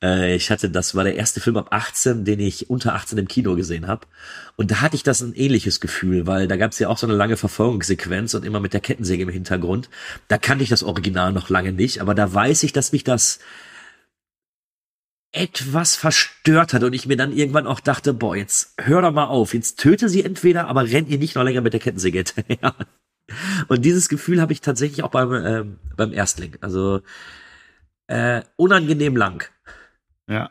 Äh, ich hatte, das war der erste Film ab 18, den ich unter 18 im Kino gesehen habe. Und da hatte ich das ein ähnliches Gefühl, weil da gab es ja auch so eine lange Verfolgungssequenz und immer mit der Kettensäge im Hintergrund. Da kannte ich das Original noch lange nicht, aber da weiß ich, dass mich das etwas verstört hat und ich mir dann irgendwann auch dachte, boah, jetzt hör doch mal auf, jetzt töte sie entweder, aber rennt ihr nicht noch länger mit der Kettensäge hinterher. Und dieses Gefühl habe ich tatsächlich auch beim, ähm, beim Erstling. Also äh, unangenehm lang. Ja.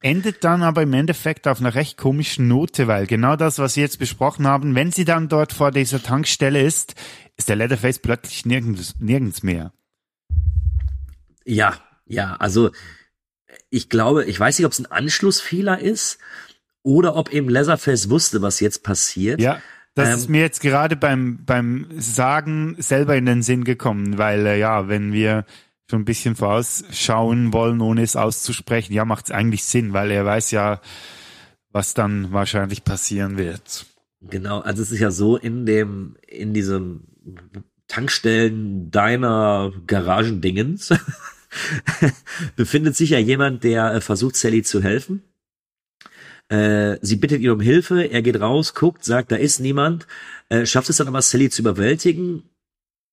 Endet dann aber im Endeffekt auf einer recht komischen Note, weil genau das, was Sie jetzt besprochen haben, wenn sie dann dort vor dieser Tankstelle ist, ist der Leatherface plötzlich nirgends, nirgends mehr. Ja, ja, also ich glaube, ich weiß nicht, ob es ein Anschlussfehler ist oder ob eben Leatherface wusste, was jetzt passiert. Ja, das Ähm, ist mir jetzt gerade beim, beim Sagen selber in den Sinn gekommen, weil äh, ja, wenn wir schon ein bisschen vorausschauen wollen, ohne es auszusprechen, ja, macht es eigentlich Sinn, weil er weiß ja, was dann wahrscheinlich passieren wird. Genau, also es ist ja so in dem, in diesem Tankstellen deiner Garagendingens befindet sich ja jemand, der äh, versucht, Sally zu helfen. Äh, sie bittet ihn um Hilfe, er geht raus, guckt, sagt, da ist niemand, äh, schafft es dann aber, Sally zu überwältigen,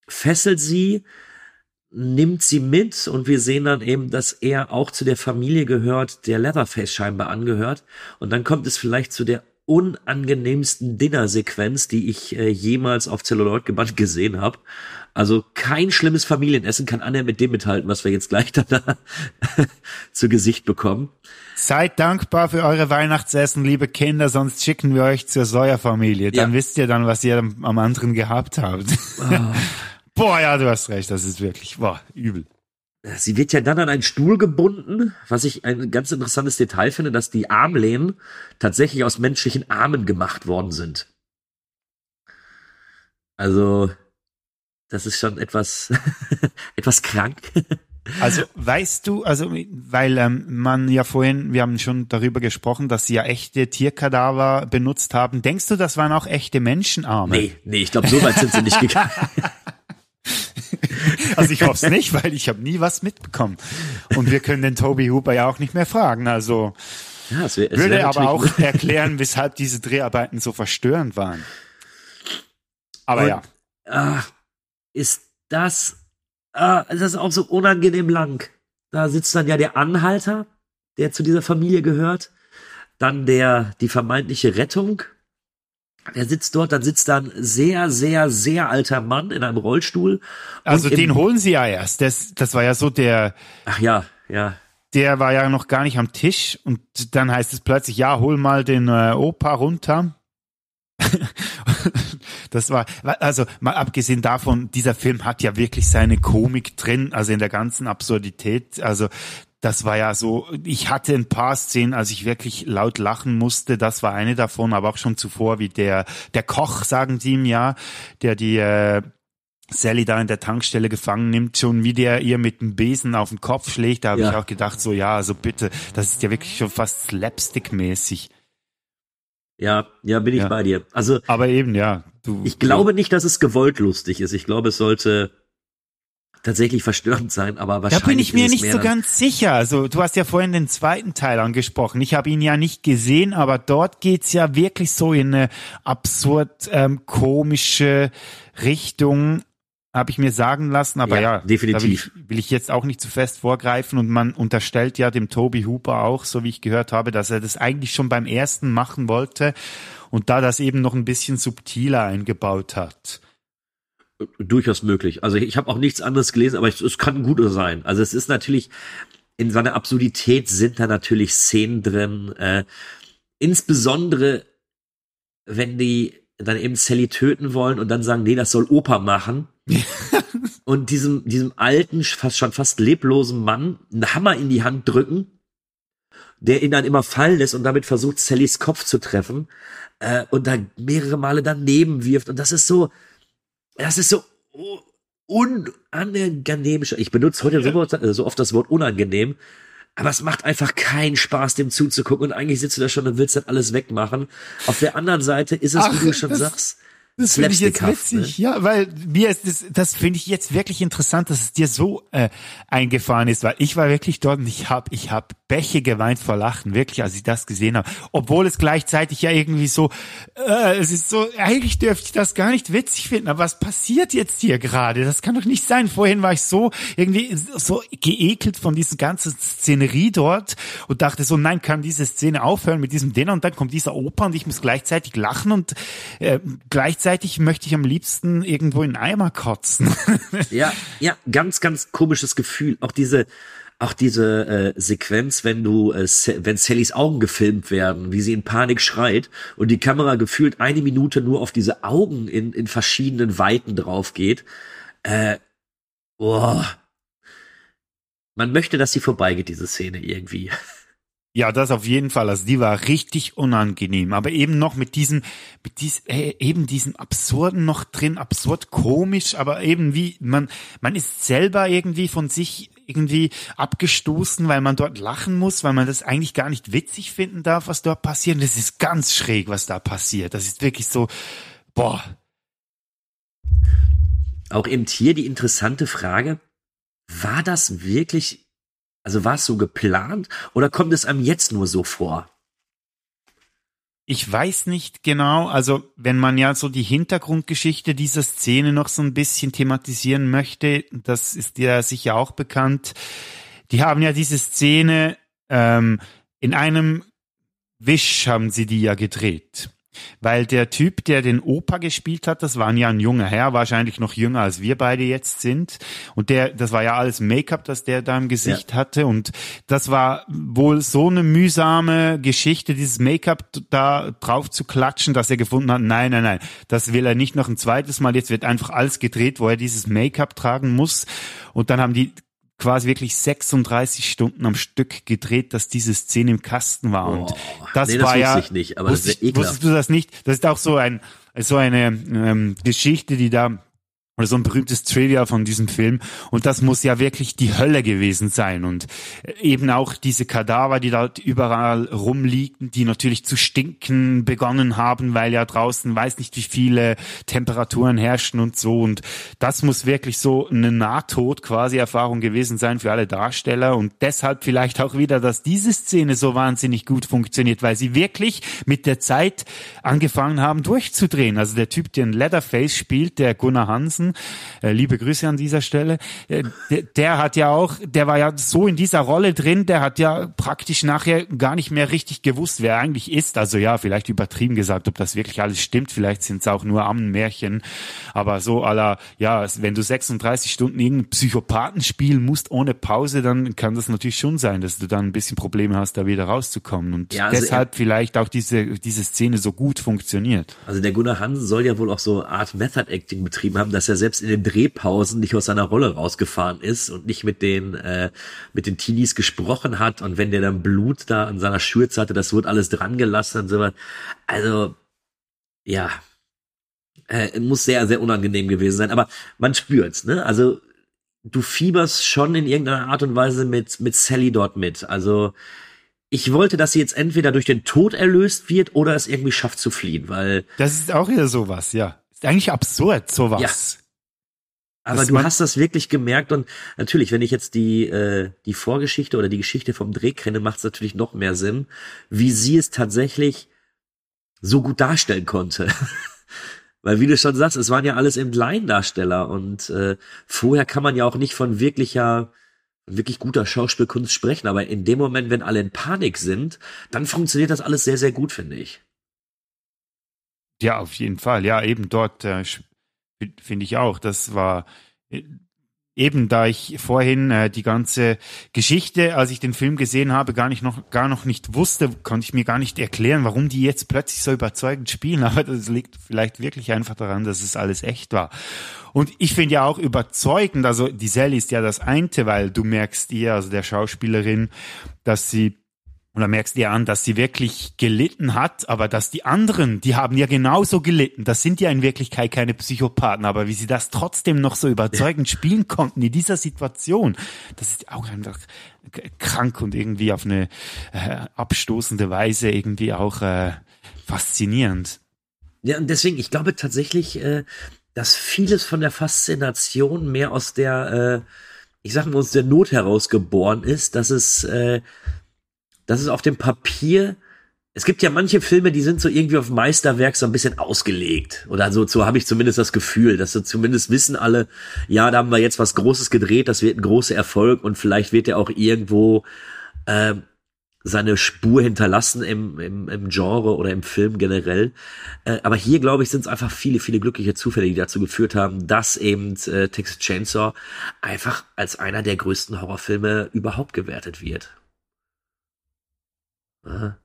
fesselt sie, nimmt sie mit und wir sehen dann eben, dass er auch zu der Familie gehört, der Leatherface scheinbar angehört. Und dann kommt es vielleicht zu der unangenehmsten Dinnersequenz, die ich äh, jemals auf Celluloid gebannt gesehen habe. Also kein schlimmes Familienessen kann annähernd mit dem mithalten, was wir jetzt gleich da, da zu Gesicht bekommen. Seid dankbar für eure Weihnachtsessen, liebe Kinder, sonst schicken wir euch zur Säuerfamilie. Dann Ja. wisst ihr dann, was ihr am, am anderen gehabt habt. boah, ja, du hast recht, das ist wirklich, boah, übel. Sie wird ja dann an einen Stuhl gebunden, was ich ein ganz interessantes Detail finde, dass die Armlehnen tatsächlich aus menschlichen Armen gemacht worden sind. Also, das ist schon etwas, etwas krank. Also weißt du, also weil ähm, man ja vorhin, wir haben schon darüber gesprochen, dass sie ja echte Tierkadaver benutzt haben. Denkst du, das waren auch echte Menschenarme? Nee, nee, ich glaube, so weit sind sie nicht gegangen. Also ich hoffe es nicht, weil ich habe nie was mitbekommen. Und wir können den Toby Hooper ja auch nicht mehr fragen. Also Ja, es wär, es würde aber auch erklären, weshalb diese Dreharbeiten so verstörend waren. Aber Und, ja, Ah, ist das, ah, das ist auch so unangenehm lang. Da sitzt dann ja der Anhalter, der zu dieser Familie gehört. Dann der, die vermeintliche Rettung. Der sitzt dort, dann sitzt da ein sehr, sehr, sehr alter Mann in einem Rollstuhl. also den holen sie ja erst. Das, das war ja so der, Ach ja, ja. der war ja noch gar nicht am Tisch und dann heißt es plötzlich, ja, hol mal den äh, Opa runter. das war, also mal abgesehen davon, dieser Film hat ja wirklich seine Komik drin, also in der ganzen Absurdität. Also das war ja so, ich hatte ein paar Szenen, als ich wirklich laut lachen musste, das war eine davon, aber auch schon zuvor, wie der, der Koch, sagen sie ihm ja, der die, äh, Sally da in der Tankstelle gefangen nimmt, schon wie der ihr mit dem Besen auf den Kopf schlägt, da habe Ja. ich auch gedacht, so ja, also bitte, das ist ja wirklich schon fast slapstick-mäßig. Ja, ja, bin ich Ja. bei dir. Also Aber eben, ja, du. ich glaube nicht, dass es gewollt lustig ist. Ich glaube, es sollte tatsächlich verstörend sein, aber Da wahrscheinlich bin ich mir nicht so ganz sicher. Also du hast ja vorhin den zweiten Teil angesprochen. Ich habe ihn ja nicht gesehen, aber dort geht's ja wirklich so in eine absurd ähm, komische Richtung, habe ich mir sagen lassen. Aber Ja, ja, definitiv. Da will, ich, will ich jetzt auch nicht zu fest vorgreifen. Und man unterstellt ja dem Toby Hooper auch, so wie ich gehört habe, dass er das eigentlich schon beim ersten machen wollte und da das eben noch ein bisschen subtiler eingebaut hat. Durchaus möglich. Also ich habe auch nichts anderes gelesen, aber es, es kann gut sein. Also es ist natürlich in seiner Absurdität sind da natürlich Szenen drin, äh, insbesondere wenn die dann eben Sally töten wollen und dann sagen, nee, das soll Opa machen. und diesem, diesem alten, fast schon fast leblosen Mann einen Hammer in die Hand drücken, der ihn dann immer fallen lässt und damit versucht, Sallys Kopf zu treffen äh, und da mehrere Male daneben wirft. Und das ist so, das ist so unangenehm. Ich benutze heute so, äh, so oft das Wort unangenehm, aber es macht einfach keinen Spaß, dem zuzugucken. Und eigentlich sitzt du da schon und willst dann alles wegmachen. Auf der anderen Seite ist es, Ach, wie du schon sagst, Das finde ich jetzt slapstickhaft, witzig, ja, weil mir ist das, das finde ich jetzt wirklich interessant, dass es dir so äh, eingefahren ist, weil ich war wirklich dort und ich habe ich hab Bäche geweint vor Lachen, wirklich, als ich das gesehen habe. Obwohl es gleichzeitig ja irgendwie so, äh, es ist so, eigentlich dürfte ich das gar nicht witzig finden, aber was passiert jetzt hier gerade? Das kann doch nicht sein. Vorhin war ich so irgendwie so geekelt von dieser ganzen Szenerie dort und dachte so, nein, kann diese Szene aufhören mit diesem Dinner und dann kommt dieser Oper und ich muss gleichzeitig lachen und äh, gleichzeitig möchte ich am liebsten irgendwo in Eimer kotzen. Ja, ja, ganz, ganz komisches Gefühl. Auch diese, auch diese äh, Sequenz, wenn du, äh, wenn Sallys Augen gefilmt werden, wie sie in Panik schreit und die Kamera gefühlt eine Minute nur auf diese Augen in, in verschiedenen Weiten drauf geht. Äh, boah. Man möchte, dass sie vorbeigeht, diese Szene irgendwie. Ja, das auf jeden Fall. Also die war richtig unangenehm. Aber eben noch mit diesem, mit dies, äh, eben diesem absurden noch drin, absurd komisch, aber eben wie man, man ist selber irgendwie von sich irgendwie abgestoßen, weil man dort lachen muss, weil man das eigentlich gar nicht witzig finden darf, was dort passiert. Das ist ganz schräg, was da passiert. Das ist wirklich so, boah, Auch eben hier die interessante Frage, war das wirklich, also war es so geplant oder kommt es einem jetzt nur so vor? Ich weiß nicht genau, also wenn man ja so die Hintergrundgeschichte dieser Szene noch so ein bisschen thematisieren möchte, das ist ja sicher auch bekannt. Die haben ja diese Szene ähm, in einem Wisch haben sie die ja gedreht. Weil der Typ, der den Opa gespielt hat, das war ja ein junger Herr, wahrscheinlich noch jünger als wir beide jetzt sind. Und der, das war ja alles Make-up, das der da im Gesicht hatte. Und das war wohl so eine mühsame Geschichte, dieses Make-up da drauf zu klatschen, dass er gefunden hat, nein, nein, nein, das will er nicht noch ein zweites Mal. Jetzt wird einfach alles gedreht, wo er dieses Make-up tragen muss. Und dann haben die quasi wirklich 36 Stunden am Stück gedreht, dass diese Szene im Kasten war. Und Boah. das Nee, das war wusste ja, ich nicht, aber das wusste ist ja wusstest du das nicht? Das ist auch so ein, so eine ähm, Geschichte, die da oder so ein berühmtes Trivia von diesem Film. Und das muss ja wirklich die Hölle gewesen sein. Und äh, eben auch diese Kadaver, die dort überall rumliegen, die natürlich zu stinken begonnen haben, weil ja draußen weiß nicht, wie viele Temperaturen herrschen und so. Und das muss wirklich so eine Nahtod quasi Erfahrung gewesen sein für alle Darsteller. Und deshalb vielleicht auch wieder, dass diese Szene so wahnsinnig gut funktioniert, weil sie wirklich mit der Zeit angefangen haben durchzudrehen. Also der Typ, den Leatherface spielt, der Gunnar Hansen, äh, liebe Grüße an dieser Stelle, äh, der, der hat ja auch, der war ja so in dieser Rolle drin, der hat ja praktisch nachher gar nicht mehr richtig gewusst, wer er eigentlich ist. Also ja, vielleicht übertrieben gesagt, ob das wirklich alles stimmt, vielleicht sind es auch nur Ammenmärchen, aber so aller, ja, wenn du 36 Stunden irgendeinen Psychopathen spielen musst ohne Pause, dann kann das natürlich schon sein, dass du dann ein bisschen Probleme hast, da wieder rauszukommen. Und Ja, also deshalb vielleicht auch diese, diese Szene so gut funktioniert. Also der Gunnar Hansen soll ja wohl auch so Art Method Acting betrieben haben, dass er selbst in den Drehpausen nicht aus seiner Rolle rausgefahren ist und nicht mit den äh, mit den Teenies gesprochen hat und wenn der dann Blut da an seiner Schürze hatte, das wurde alles dran gelassen und so was. Also ja, Äh, muss sehr, sehr unangenehm gewesen sein, aber man spürt's, ne? Also du fieberst schon in irgendeiner Art und Weise mit, mit Sally dort mit. Also ich wollte, dass sie jetzt entweder durch den Tod erlöst wird oder es irgendwie schafft zu fliehen, weil. Das ist auch wieder sowas, ja. Ist eigentlich absurd, sowas. Aber du hast das wirklich gemerkt und natürlich, wenn ich jetzt die, äh, die Vorgeschichte oder die Geschichte vom Dreh kenne, macht es natürlich noch mehr Sinn, wie sie es tatsächlich so gut darstellen konnte. Weil wie du schon sagst, es waren ja alles eben Laiendarsteller und äh, vorher kann man ja auch nicht von wirklicher, wirklich guter Schauspielkunst sprechen. Aber in dem Moment, wenn alle in Panik sind, dann funktioniert das alles sehr, sehr gut, finde ich. Ja, auf jeden Fall. Ja, eben dort äh, finde ich auch. Das war äh, eben da ich vorhin äh, die ganze Geschichte, als ich den Film gesehen habe, gar nicht noch gar noch nicht wusste, konnte ich mir gar nicht erklären, warum die jetzt plötzlich so überzeugend spielen. Aber das liegt vielleicht wirklich einfach daran, dass es alles echt war. Und ich finde ja auch überzeugend, also die Sally ist ja das Einte, weil du merkst ihr, also der Schauspielerin, dass sie und da merkst du ja an, dass sie wirklich gelitten hat, aber dass die anderen, die haben ja genauso gelitten. Das sind ja in Wirklichkeit keine Psychopathen, aber wie sie das trotzdem noch so überzeugend spielen konnten in dieser Situation, das ist auch einfach krank und irgendwie auf eine äh, abstoßende Weise irgendwie auch äh, faszinierend. Ja, und deswegen, ich glaube tatsächlich, äh, dass vieles von der Faszination mehr aus der, äh, ich sag mal, aus der Not heraus geboren ist, dass es äh, dass es auf dem Papier, es gibt ja manche Filme, die sind so irgendwie auf Meisterwerk so ein bisschen ausgelegt. Oder so, so habe ich zumindest das Gefühl, dass so zumindest wissen alle, ja, da haben wir jetzt was Großes gedreht, das wird ein großer Erfolg und vielleicht wird er auch irgendwo äh, seine Spur hinterlassen im, im, im Genre oder im Film generell. Äh, aber hier, glaube ich, sind es einfach viele, viele glückliche Zufälle, die dazu geführt haben, dass eben äh, Texas Chainsaw einfach als einer der größten Horrorfilme überhaupt gewertet wird.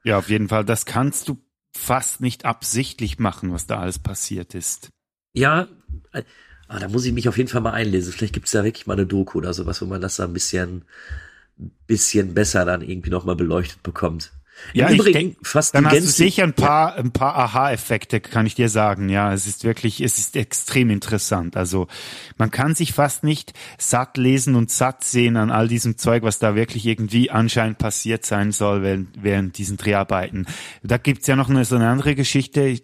Ja, auf jeden Fall. Das kannst du fast nicht absichtlich machen, was da alles passiert ist. Ja, ah, da muss ich mich auf jeden Fall mal einlesen. Vielleicht gibt es da wirklich mal eine Doku oder sowas, wo man das da ein bisschen, bisschen besser dann irgendwie nochmal beleuchtet bekommt. Ja, Im ich denke, fast dann hast du sicher ein paar, ein paar Aha-Effekte, kann ich dir sagen. Ja, es ist wirklich, es ist extrem interessant. Also man kann sich fast nicht satt lesen und satt sehen an all diesem Zeug, was da wirklich irgendwie anscheinend passiert sein soll während, während diesen Dreharbeiten. Da gibt's ja noch eine, so eine andere Geschichte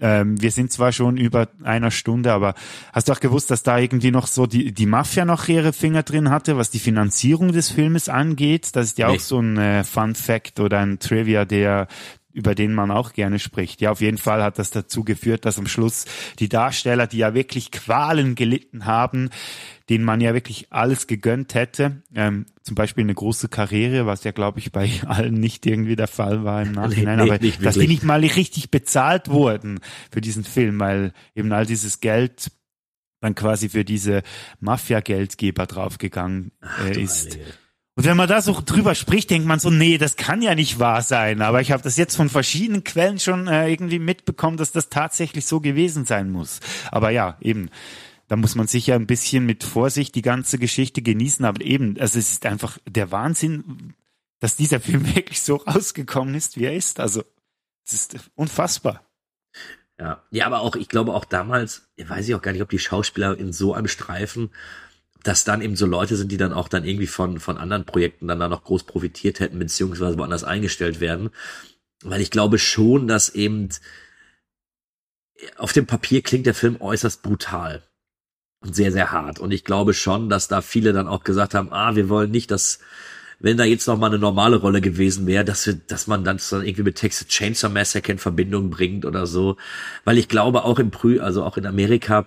ähm, wir sind zwar schon über einer Stunde, aber hast du auch gewusst, dass da irgendwie noch so die, die Mafia noch ihre Finger drin hatte, was die Finanzierung des Filmes angeht? Das ist ja nee. auch so ein äh, Fun Fact oder ein Trivia, der über den man auch gerne spricht. Ja, auf jeden Fall hat das dazu geführt, dass am Schluss die Darsteller, die ja wirklich Qualen gelitten haben, denen man ja wirklich alles gegönnt hätte, ähm, zum Beispiel eine große Karriere, was ja, glaube ich, bei allen nicht irgendwie der Fall war im Nachhinein, nee, nee, aber dass die nicht mal richtig bezahlt wurden für diesen Film, weil eben all dieses Geld dann quasi für diese Mafia-Geldgeber draufgegangen äh, ist. Ach, und wenn man da so drüber spricht, denkt man so, nee, das kann ja nicht wahr sein. Aber ich habe das jetzt von verschiedenen Quellen schon äh, irgendwie mitbekommen, dass das tatsächlich so gewesen sein muss. Aber ja, eben, da muss man sicher ein bisschen mit Vorsicht die ganze Geschichte genießen. Aber eben, also es ist einfach der Wahnsinn, dass dieser Film wirklich so rausgekommen ist, wie er ist. Also es ist unfassbar. Ja, ja, aber auch, ich glaube auch damals, weiß ich auch gar nicht, ob die Schauspieler in so einem Streifen dass dann eben so Leute sind, die dann auch dann irgendwie von, von anderen Projekten dann da noch groß profitiert hätten, beziehungsweise woanders eingestellt werden. Weil ich glaube schon, dass eben auf dem Papier klingt der Film äußerst brutal und sehr, sehr hart. Und ich glaube schon, dass da viele dann auch gesagt haben, ah, wir wollen nicht, dass, wenn da jetzt noch mal eine normale Rolle gewesen wäre, dass wir, dass man dann irgendwie mit Texas Chainsaw Massacre in Verbindung bringt oder so. Weil ich glaube auch im Prü, also auch in Amerika,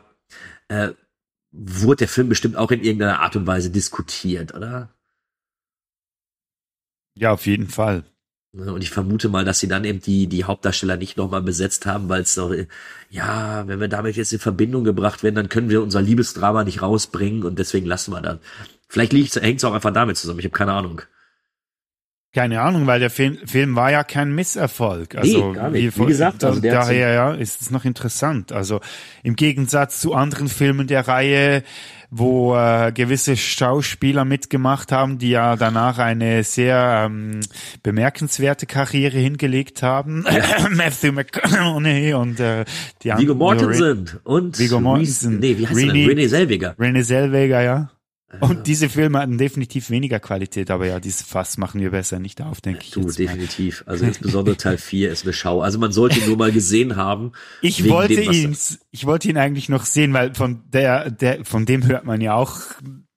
äh, wurde der Film bestimmt auch in irgendeiner Art und Weise diskutiert, oder? Ja, auf jeden Fall. Ne, und ich vermute mal, dass sie dann eben die, die Hauptdarsteller nicht nochmal besetzt haben, weil es doch, ja, wenn wir damit jetzt in Verbindung gebracht werden, dann können wir unser Liebesdrama nicht rausbringen und deswegen lassen wir dann. Vielleicht hängt es auch einfach damit zusammen, ich habe keine Ahnung. Keine Ahnung, weil der Film, Film war ja kein Misserfolg. Also, Nee, gar nicht. Wie von- gesagt, also der hat daher ja, ist es noch interessant. Also im Gegensatz zu anderen Filmen der Reihe, wo äh, gewisse Schauspieler mitgemacht haben, die ja danach eine sehr ähm, bemerkenswerte Karriere hingelegt haben. Matthew McConaughey und äh, die Viggo anderen- Mortensen und Viggo Mortensen. Nee, wie heißt er René- denn? René Selweger. René Zellweger, ja. Und diese Filme hatten definitiv weniger Qualität, aber ja, dieses Fass machen wir besser nicht auf, denke ich. Du, jetzt mal. definitiv. Also insbesondere Teil 4 ist eine Schau. Also man sollte ihn nur mal gesehen haben. Ich wollte dem, ihn, ich wollte ihn eigentlich noch sehen, weil von der, der, von dem hört man ja auch,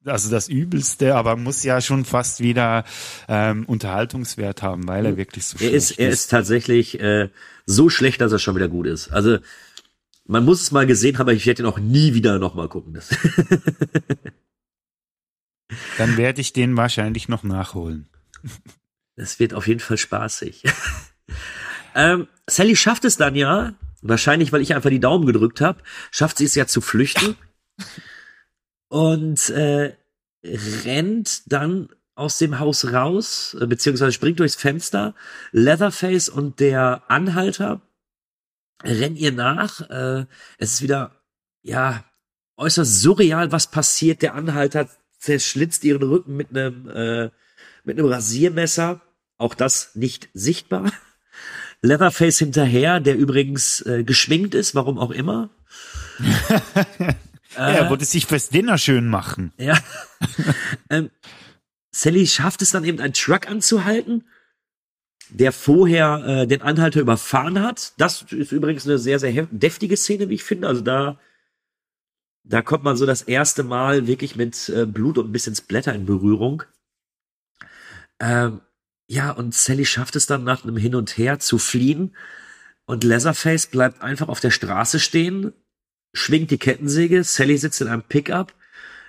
also das Übelste, aber muss ja schon fast wieder ähm, Unterhaltungswert haben, weil er wirklich so Er schlecht ist, er ist tatsächlich äh, so schlecht, dass er schon wieder gut ist. Also man muss es mal gesehen haben, aber ich werde ihn auch nie wieder nochmal gucken. Dann werde ich den wahrscheinlich noch nachholen. Das wird auf jeden Fall spaßig. ähm, Sally schafft es dann ja, wahrscheinlich, weil ich einfach die Daumen gedrückt habe, schafft sie es ja zu flüchten und äh, rennt dann aus dem Haus raus, äh, beziehungsweise springt durchs Fenster. Leatherface und der Anhalter rennen ihr nach. Äh, es ist wieder, ja, äußerst surreal, was passiert. Der Anhalter zerschlitzt ihren Rücken mit einem äh, mit einem Rasiermesser. Auch das nicht sichtbar. Leatherface hinterher, der übrigens äh, geschminkt ist, warum auch immer. Ja, er wollte sich fürs Dinner schön machen. Ja. ähm, Sally schafft es dann eben, einen Truck anzuhalten, der vorher äh, den Anhalter überfahren hat. Das ist übrigens eine sehr, sehr deftige Szene, wie ich finde. Also da, da kommt man so das erste Mal wirklich mit äh, Blut und ein bisschen Splatter in Berührung. Ähm, ja, und Sally schafft es dann nach einem Hin und Her zu fliehen. Und Leatherface bleibt einfach auf der Straße stehen, schwingt die Kettensäge. Sally sitzt in einem Pickup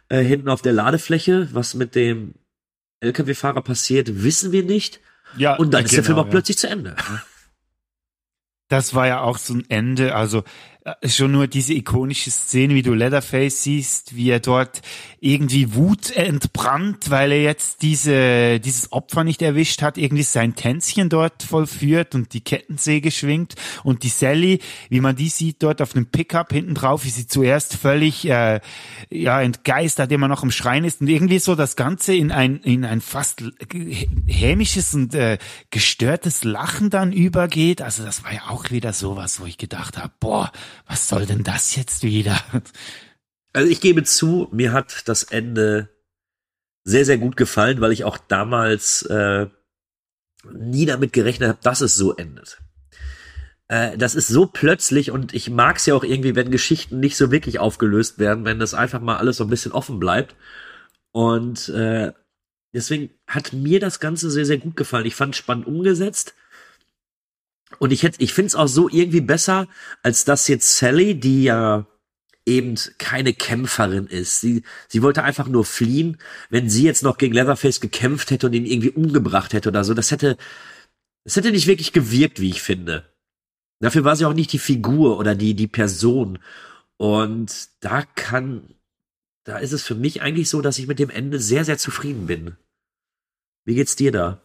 äh, hinten auf der Ladefläche. Was mit dem LKW-Fahrer passiert, wissen wir nicht. Ja, Und dann äh, ist der Film genau, auch ja. plötzlich zu Ende. Das war ja auch so ein Ende, also schon nur diese ikonische Szene, wie du Leatherface siehst, wie er dort irgendwie Wut entbrannt, weil er jetzt diese, dieses Opfer nicht erwischt hat, irgendwie sein Tänzchen dort vollführt und die Kettensäge schwingt und die Sally, wie man die sieht dort auf einem Pickup hinten drauf, wie sie zuerst völlig äh, ja entgeistert immer noch am Schreien ist und irgendwie so das Ganze in ein in ein fast hämisches und äh, gestörtes Lachen dann übergeht. Also das war ja auch wieder sowas, wo ich gedacht habe, boah, was soll denn das jetzt wieder? Also ich gebe zu, mir hat das Ende sehr, sehr gut gefallen, weil ich auch damals äh, nie damit gerechnet habe, dass es so endet. Äh, das ist so plötzlich und ich mag es ja auch irgendwie, wenn Geschichten nicht so wirklich aufgelöst werden, wenn das einfach mal alles so ein bisschen offen bleibt. Und äh, deswegen hat mir das Ganze sehr, sehr gut gefallen. Ich fand es spannend umgesetzt. Und ich hätte, ich finde es auch so irgendwie besser, als dass jetzt Sally, die ja eben keine Kämpferin ist. Sie, sie wollte einfach nur fliehen. Wenn sie jetzt noch gegen Leatherface gekämpft hätte und ihn irgendwie umgebracht hätte oder so, das hätte, das hätte nicht wirklich gewirkt, wie ich finde. Dafür war sie auch nicht die Figur oder die, die Person. Und da kann, da ist es für mich eigentlich so, dass ich mit dem Ende sehr, sehr zufrieden bin. Wie geht's dir da?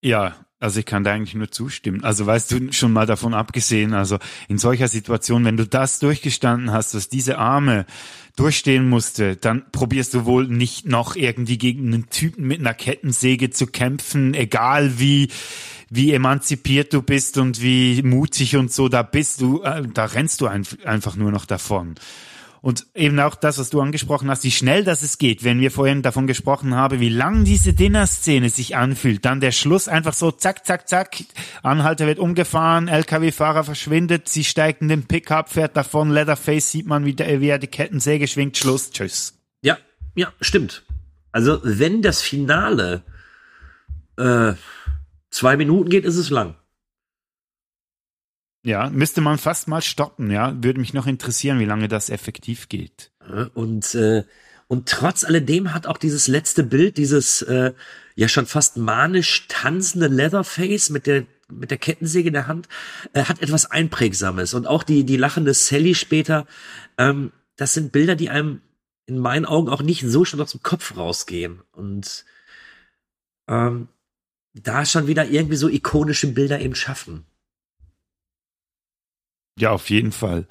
Ja, also ich kann da eigentlich nur zustimmen. Also weißt du, schon mal davon abgesehen, also in solcher Situation, wenn du das durchgestanden hast, dass diese Arme durchstehen musste, dann probierst du wohl nicht noch irgendwie gegen einen Typen mit einer Kettensäge zu kämpfen, egal wie wie emanzipiert du bist und wie mutig und so da bist du, äh, da rennst du ein, einfach nur noch davon. Und eben auch das, was du angesprochen hast, wie schnell das es geht, wenn wir vorhin davon gesprochen haben, wie lang diese Dinner-Szene sich anfühlt. Dann der Schluss einfach so zack, zack, zack. Anhalter wird umgefahren, LKW-Fahrer verschwindet, sie steigt in den Pickup, fährt davon, Leatherface sieht man, wie, der, wie er die Kettensäge schwingt, Schluss, tschüss. Ja, ja, stimmt. Also, wenn das Finale äh, zwei Minuten geht, ist es lang. Ja, müsste man fast mal stoppen, ja. Würde mich noch interessieren, wie lange das effektiv geht. Und, äh, und trotz alledem hat auch dieses letzte Bild, dieses äh, ja schon fast manisch tanzende Leatherface mit der mit der Kettensäge in der Hand, äh, hat etwas Einprägsames. Und auch die, die lachende Sally später, ähm, das sind Bilder, die einem in meinen Augen auch nicht so schon aus dem Kopf rausgehen. Und ähm, da schon wieder irgendwie so ikonische Bilder eben schaffen. Ja, auf jeden Fall.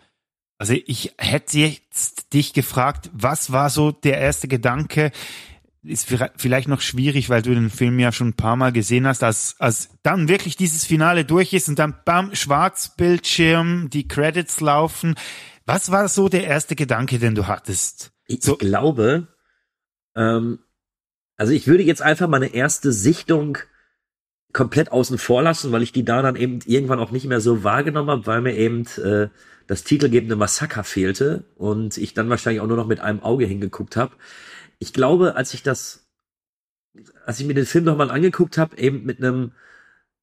Also ich hätte jetzt dich gefragt, was war so der erste Gedanke? Ist vielleicht noch schwierig, weil du den Film ja schon ein paar Mal gesehen hast, als, als dann wirklich dieses Finale durch ist und dann bam, Schwarzbildschirm, die Credits laufen. Was war so der erste Gedanke, den du hattest? Ich so, glaube, ähm, also ich würde jetzt einfach meine erste Sichtung komplett außen vor lassen, weil ich die da dann eben irgendwann auch nicht mehr so wahrgenommen habe, weil mir eben äh, das titelgebende Massaker fehlte und ich dann wahrscheinlich auch nur noch mit einem Auge hingeguckt habe. Ich glaube, als ich das, als ich mir den Film nochmal angeguckt habe, eben mit einem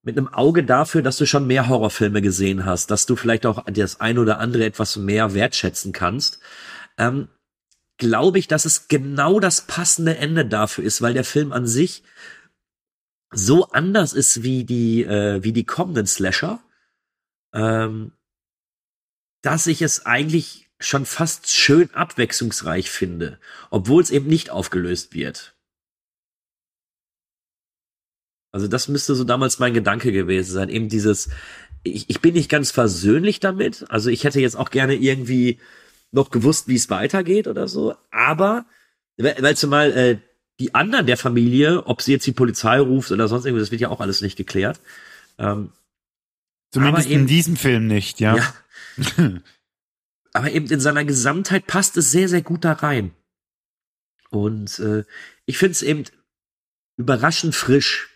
mit einem Auge dafür, dass du schon mehr Horrorfilme gesehen hast, dass du vielleicht auch das ein oder andere etwas mehr wertschätzen kannst, ähm, glaube ich, dass es genau das passende Ende dafür ist, weil der Film an sich so anders ist wie die, äh, wie die kommenden Slasher, ähm, dass ich es eigentlich schon fast schön abwechslungsreich finde, obwohl es eben nicht aufgelöst wird. Also das müsste so damals mein Gedanke gewesen sein, eben dieses, ich, ich bin nicht ganz versöhnlich damit, also ich hätte jetzt auch gerne irgendwie noch gewusst, wie es weitergeht oder so, aber weil zumal äh, die anderen der Familie, ob sie jetzt die Polizei ruft oder sonst irgendwas, das wird ja auch alles nicht geklärt. Ähm, Zumindest eben, in diesem Film nicht, ja. ja. aber eben in seiner Gesamtheit passt es sehr, sehr gut da rein. Und äh, ich finde es eben überraschend frisch.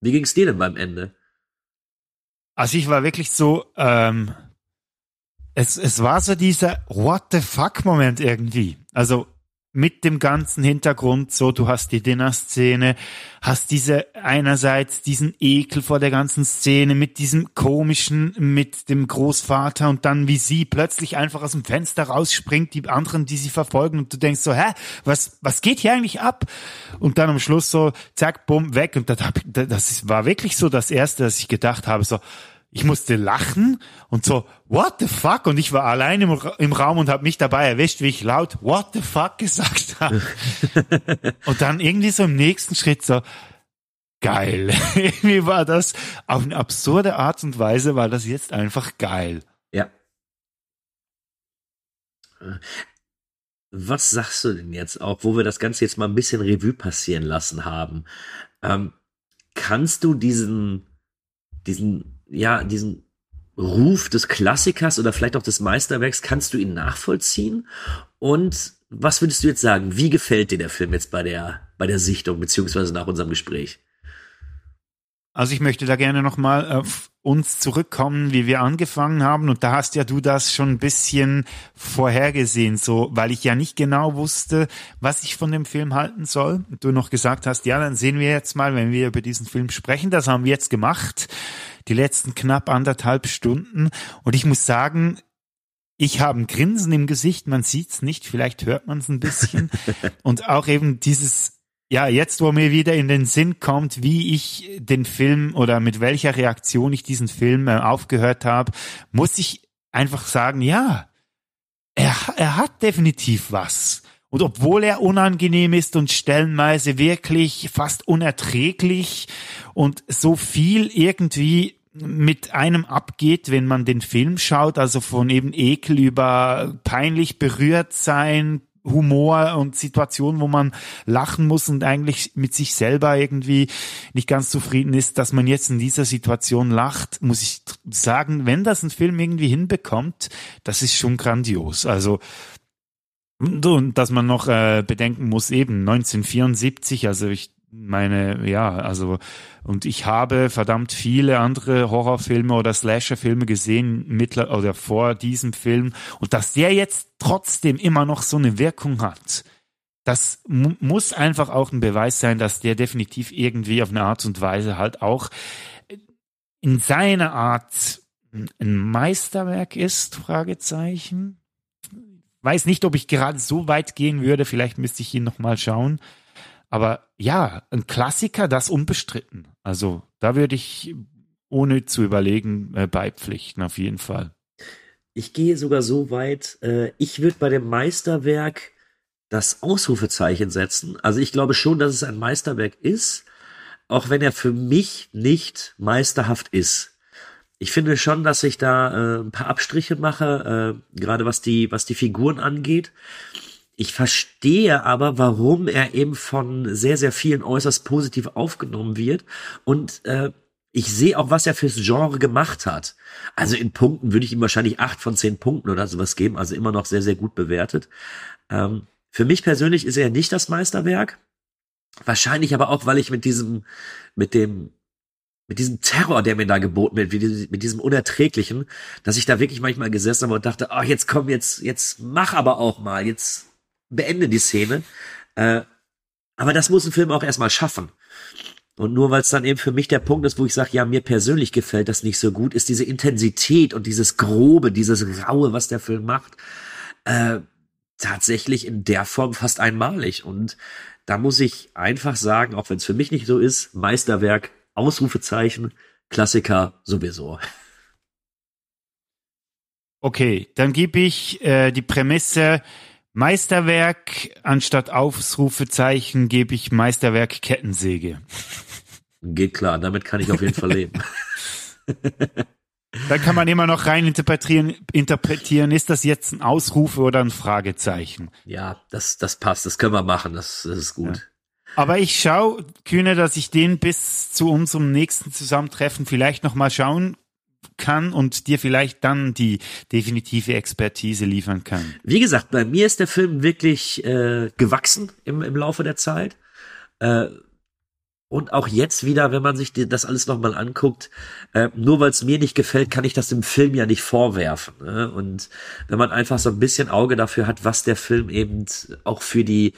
Wie ging es dir denn beim Ende? Also ich war wirklich so, ähm, es, es war so dieser What the fuck Moment irgendwie. Also mit dem ganzen Hintergrund, so du hast die Dinner-Szene, hast diese einerseits diesen Ekel vor der ganzen Szene mit diesem komischen, mit dem Großvater und dann wie sie plötzlich einfach aus dem Fenster rausspringt, die anderen, die sie verfolgen und du denkst so, hä, was, was geht hier eigentlich ab? Und dann am Schluss so, zack, bumm, weg und das, das war wirklich so das erste, dass ich gedacht habe, so, ich musste lachen und so, what the fuck? Und ich war allein im, im Raum und habe mich dabei erwischt, wie ich laut what the fuck gesagt habe. und dann irgendwie so im nächsten Schritt so, geil. irgendwie war das auf eine absurde Art und Weise, war das jetzt einfach geil. Ja. Was sagst du denn jetzt auch, wo wir das Ganze jetzt mal ein bisschen Revue passieren lassen haben? Ähm, kannst du diesen, diesen ja, diesen Ruf des Klassikers oder vielleicht auch des Meisterwerks, kannst du ihn nachvollziehen? Und was würdest du jetzt sagen? Wie gefällt dir der Film jetzt bei der, bei der Sichtung, beziehungsweise nach unserem Gespräch? Also ich möchte da gerne nochmal auf uns zurückkommen, wie wir angefangen haben. Und da hast ja du das schon ein bisschen vorhergesehen, so, weil ich ja nicht genau wusste, was ich von dem Film halten soll. Und du noch gesagt hast, ja, dann sehen wir jetzt mal, wenn wir über diesen Film sprechen. Das haben wir jetzt gemacht. Die letzten knapp anderthalb Stunden. Und ich muss sagen, ich habe ein Grinsen im Gesicht, man sieht's nicht, vielleicht hört man es ein bisschen. und auch eben dieses ja, jetzt, wo mir wieder in den Sinn kommt, wie ich den Film oder mit welcher Reaktion ich diesen Film äh, aufgehört habe, muss ich einfach sagen, ja, er, er hat definitiv was. Und obwohl er unangenehm ist und stellenweise wirklich fast unerträglich und so viel irgendwie mit einem abgeht, wenn man den Film schaut, also von eben Ekel über peinlich berührt sein, Humor und Situationen, wo man lachen muss und eigentlich mit sich selber irgendwie nicht ganz zufrieden ist, dass man jetzt in dieser Situation lacht, muss ich sagen, wenn das ein Film irgendwie hinbekommt, das ist schon grandios. Also und dass man noch äh, bedenken muss, eben 1974, also ich meine, ja, also, und ich habe verdammt viele andere Horrorfilme oder Slasherfilme gesehen, mittler oder vor diesem Film, und dass der jetzt trotzdem immer noch so eine Wirkung hat, das muss einfach auch ein Beweis sein, dass der definitiv irgendwie auf eine Art und Weise halt auch in seiner Art ein Meisterwerk ist, Fragezeichen. Weiß nicht, ob ich gerade so weit gehen würde, vielleicht müsste ich ihn nochmal schauen. Aber ja, ein Klassiker, das unbestritten. Also da würde ich ohne zu überlegen äh, beipflichten, auf jeden Fall. Ich gehe sogar so weit, äh, ich würde bei dem Meisterwerk das Ausrufezeichen setzen. Also ich glaube schon, dass es ein Meisterwerk ist, auch wenn er für mich nicht meisterhaft ist. Ich finde schon, dass ich da äh, ein paar Abstriche mache, äh, gerade was die, was die Figuren angeht. Ich verstehe aber, warum er eben von sehr, sehr vielen äußerst positiv aufgenommen wird. Und äh, ich sehe auch, was er fürs Genre gemacht hat. Also in Punkten würde ich ihm wahrscheinlich acht von zehn Punkten oder sowas geben, also immer noch sehr, sehr gut bewertet. Ähm, für mich persönlich ist er nicht das Meisterwerk. Wahrscheinlich aber auch, weil ich mit diesem, mit dem, mit diesem Terror, der mir da geboten wird, mit diesem Unerträglichen, dass ich da wirklich manchmal gesessen habe und dachte, oh, jetzt komm, jetzt, jetzt mach aber auch mal, jetzt beende die Szene. Äh, aber das muss ein Film auch erstmal schaffen. Und nur weil es dann eben für mich der Punkt ist, wo ich sage, ja, mir persönlich gefällt das nicht so gut, ist diese Intensität und dieses Grobe, dieses Raue, was der Film macht, äh, tatsächlich in der Form fast einmalig. Und da muss ich einfach sagen, auch wenn es für mich nicht so ist, Meisterwerk, Ausrufezeichen, Klassiker sowieso. Okay, dann gebe ich äh, die Prämisse Meisterwerk anstatt Ausrufezeichen gebe ich Meisterwerk Kettensäge. Geht klar, damit kann ich auf jeden Fall leben. Da kann man immer noch rein interpretieren, interpretieren, ist das jetzt ein Ausrufe oder ein Fragezeichen? Ja, das, das passt, das können wir machen, das, das ist gut. Ja. Aber ich schaue, Kühne, dass ich den bis zu unserem nächsten Zusammentreffen vielleicht nochmal schauen kann und dir vielleicht dann die definitive Expertise liefern kann. Wie gesagt, bei mir ist der Film wirklich äh, gewachsen im, im Laufe der Zeit. Äh, und auch jetzt wieder, wenn man sich das alles nochmal anguckt, äh, nur weil es mir nicht gefällt, kann ich das dem Film ja nicht vorwerfen. Ne? Und wenn man einfach so ein bisschen Auge dafür hat, was der Film eben auch für die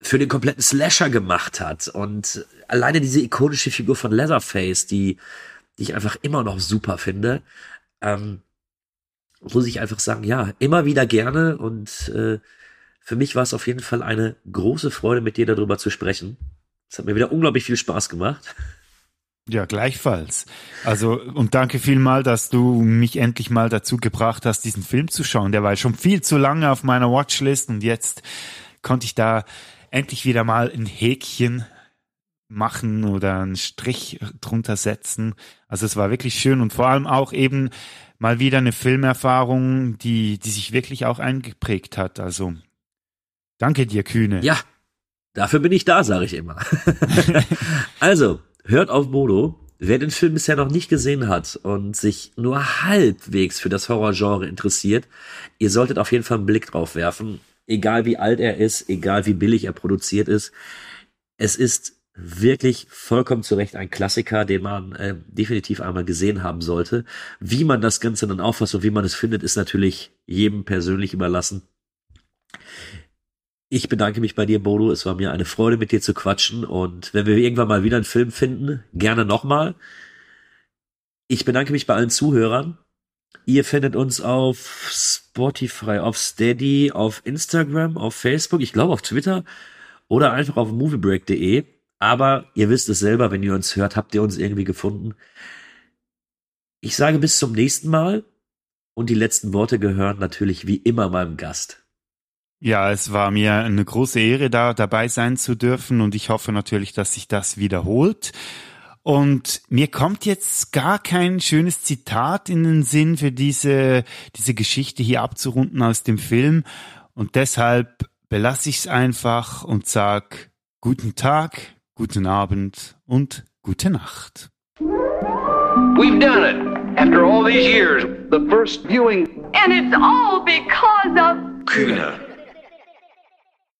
für den kompletten Slasher gemacht hat und alleine diese ikonische Figur von Leatherface, die die ich einfach immer noch super finde, ähm, muss ich einfach sagen, ja, immer wieder gerne und äh, für mich war es auf jeden Fall eine große Freude, mit dir darüber zu sprechen. Es hat mir wieder unglaublich viel Spaß gemacht. Ja, gleichfalls. Also, und danke vielmal, dass du mich endlich mal dazu gebracht hast, diesen Film zu schauen. Der war schon viel zu lange auf meiner Watchlist und jetzt konnte ich da endlich wieder mal ein Häkchen machen oder einen Strich drunter setzen. Also es war wirklich schön und vor allem auch eben mal wieder eine Filmerfahrung, die, die sich wirklich auch eingeprägt hat. Also danke dir, Kühne. Ja, dafür bin ich da, sage ich immer. also, hört auf Bodo. Wer den Film bisher noch nicht gesehen hat und sich nur halbwegs für das Horrorgenre interessiert, ihr solltet auf jeden Fall einen Blick drauf werfen. Egal wie alt er ist, egal wie billig er produziert ist. Es ist wirklich vollkommen zu Recht ein Klassiker, den man äh, definitiv einmal gesehen haben sollte. Wie man das Ganze dann auffasst und wie man es findet, ist natürlich jedem persönlich überlassen. Ich bedanke mich bei dir, Bodo. Es war mir eine Freude, mit dir zu quatschen. Und wenn wir irgendwann mal wieder einen Film finden, gerne nochmal. Ich bedanke mich bei allen Zuhörern. Ihr findet uns auf Spotify, auf Steady, auf Instagram, auf Facebook, ich glaube auf Twitter oder einfach auf moviebreak.de. Aber ihr wisst es selber, wenn ihr uns hört, habt ihr uns irgendwie gefunden. Ich sage bis zum nächsten Mal und die letzten Worte gehören natürlich wie immer meinem Gast. Ja, es war mir eine große Ehre, da dabei sein zu dürfen und ich hoffe natürlich, dass sich das wiederholt. Und mir kommt jetzt gar kein schönes Zitat in den Sinn für diese, diese Geschichte hier abzurunden aus dem Film. Und deshalb belasse ich es einfach und sag guten Tag, guten Abend und gute Nacht. We've done it. After all these years, the first viewing. And it's all because of... Kühner.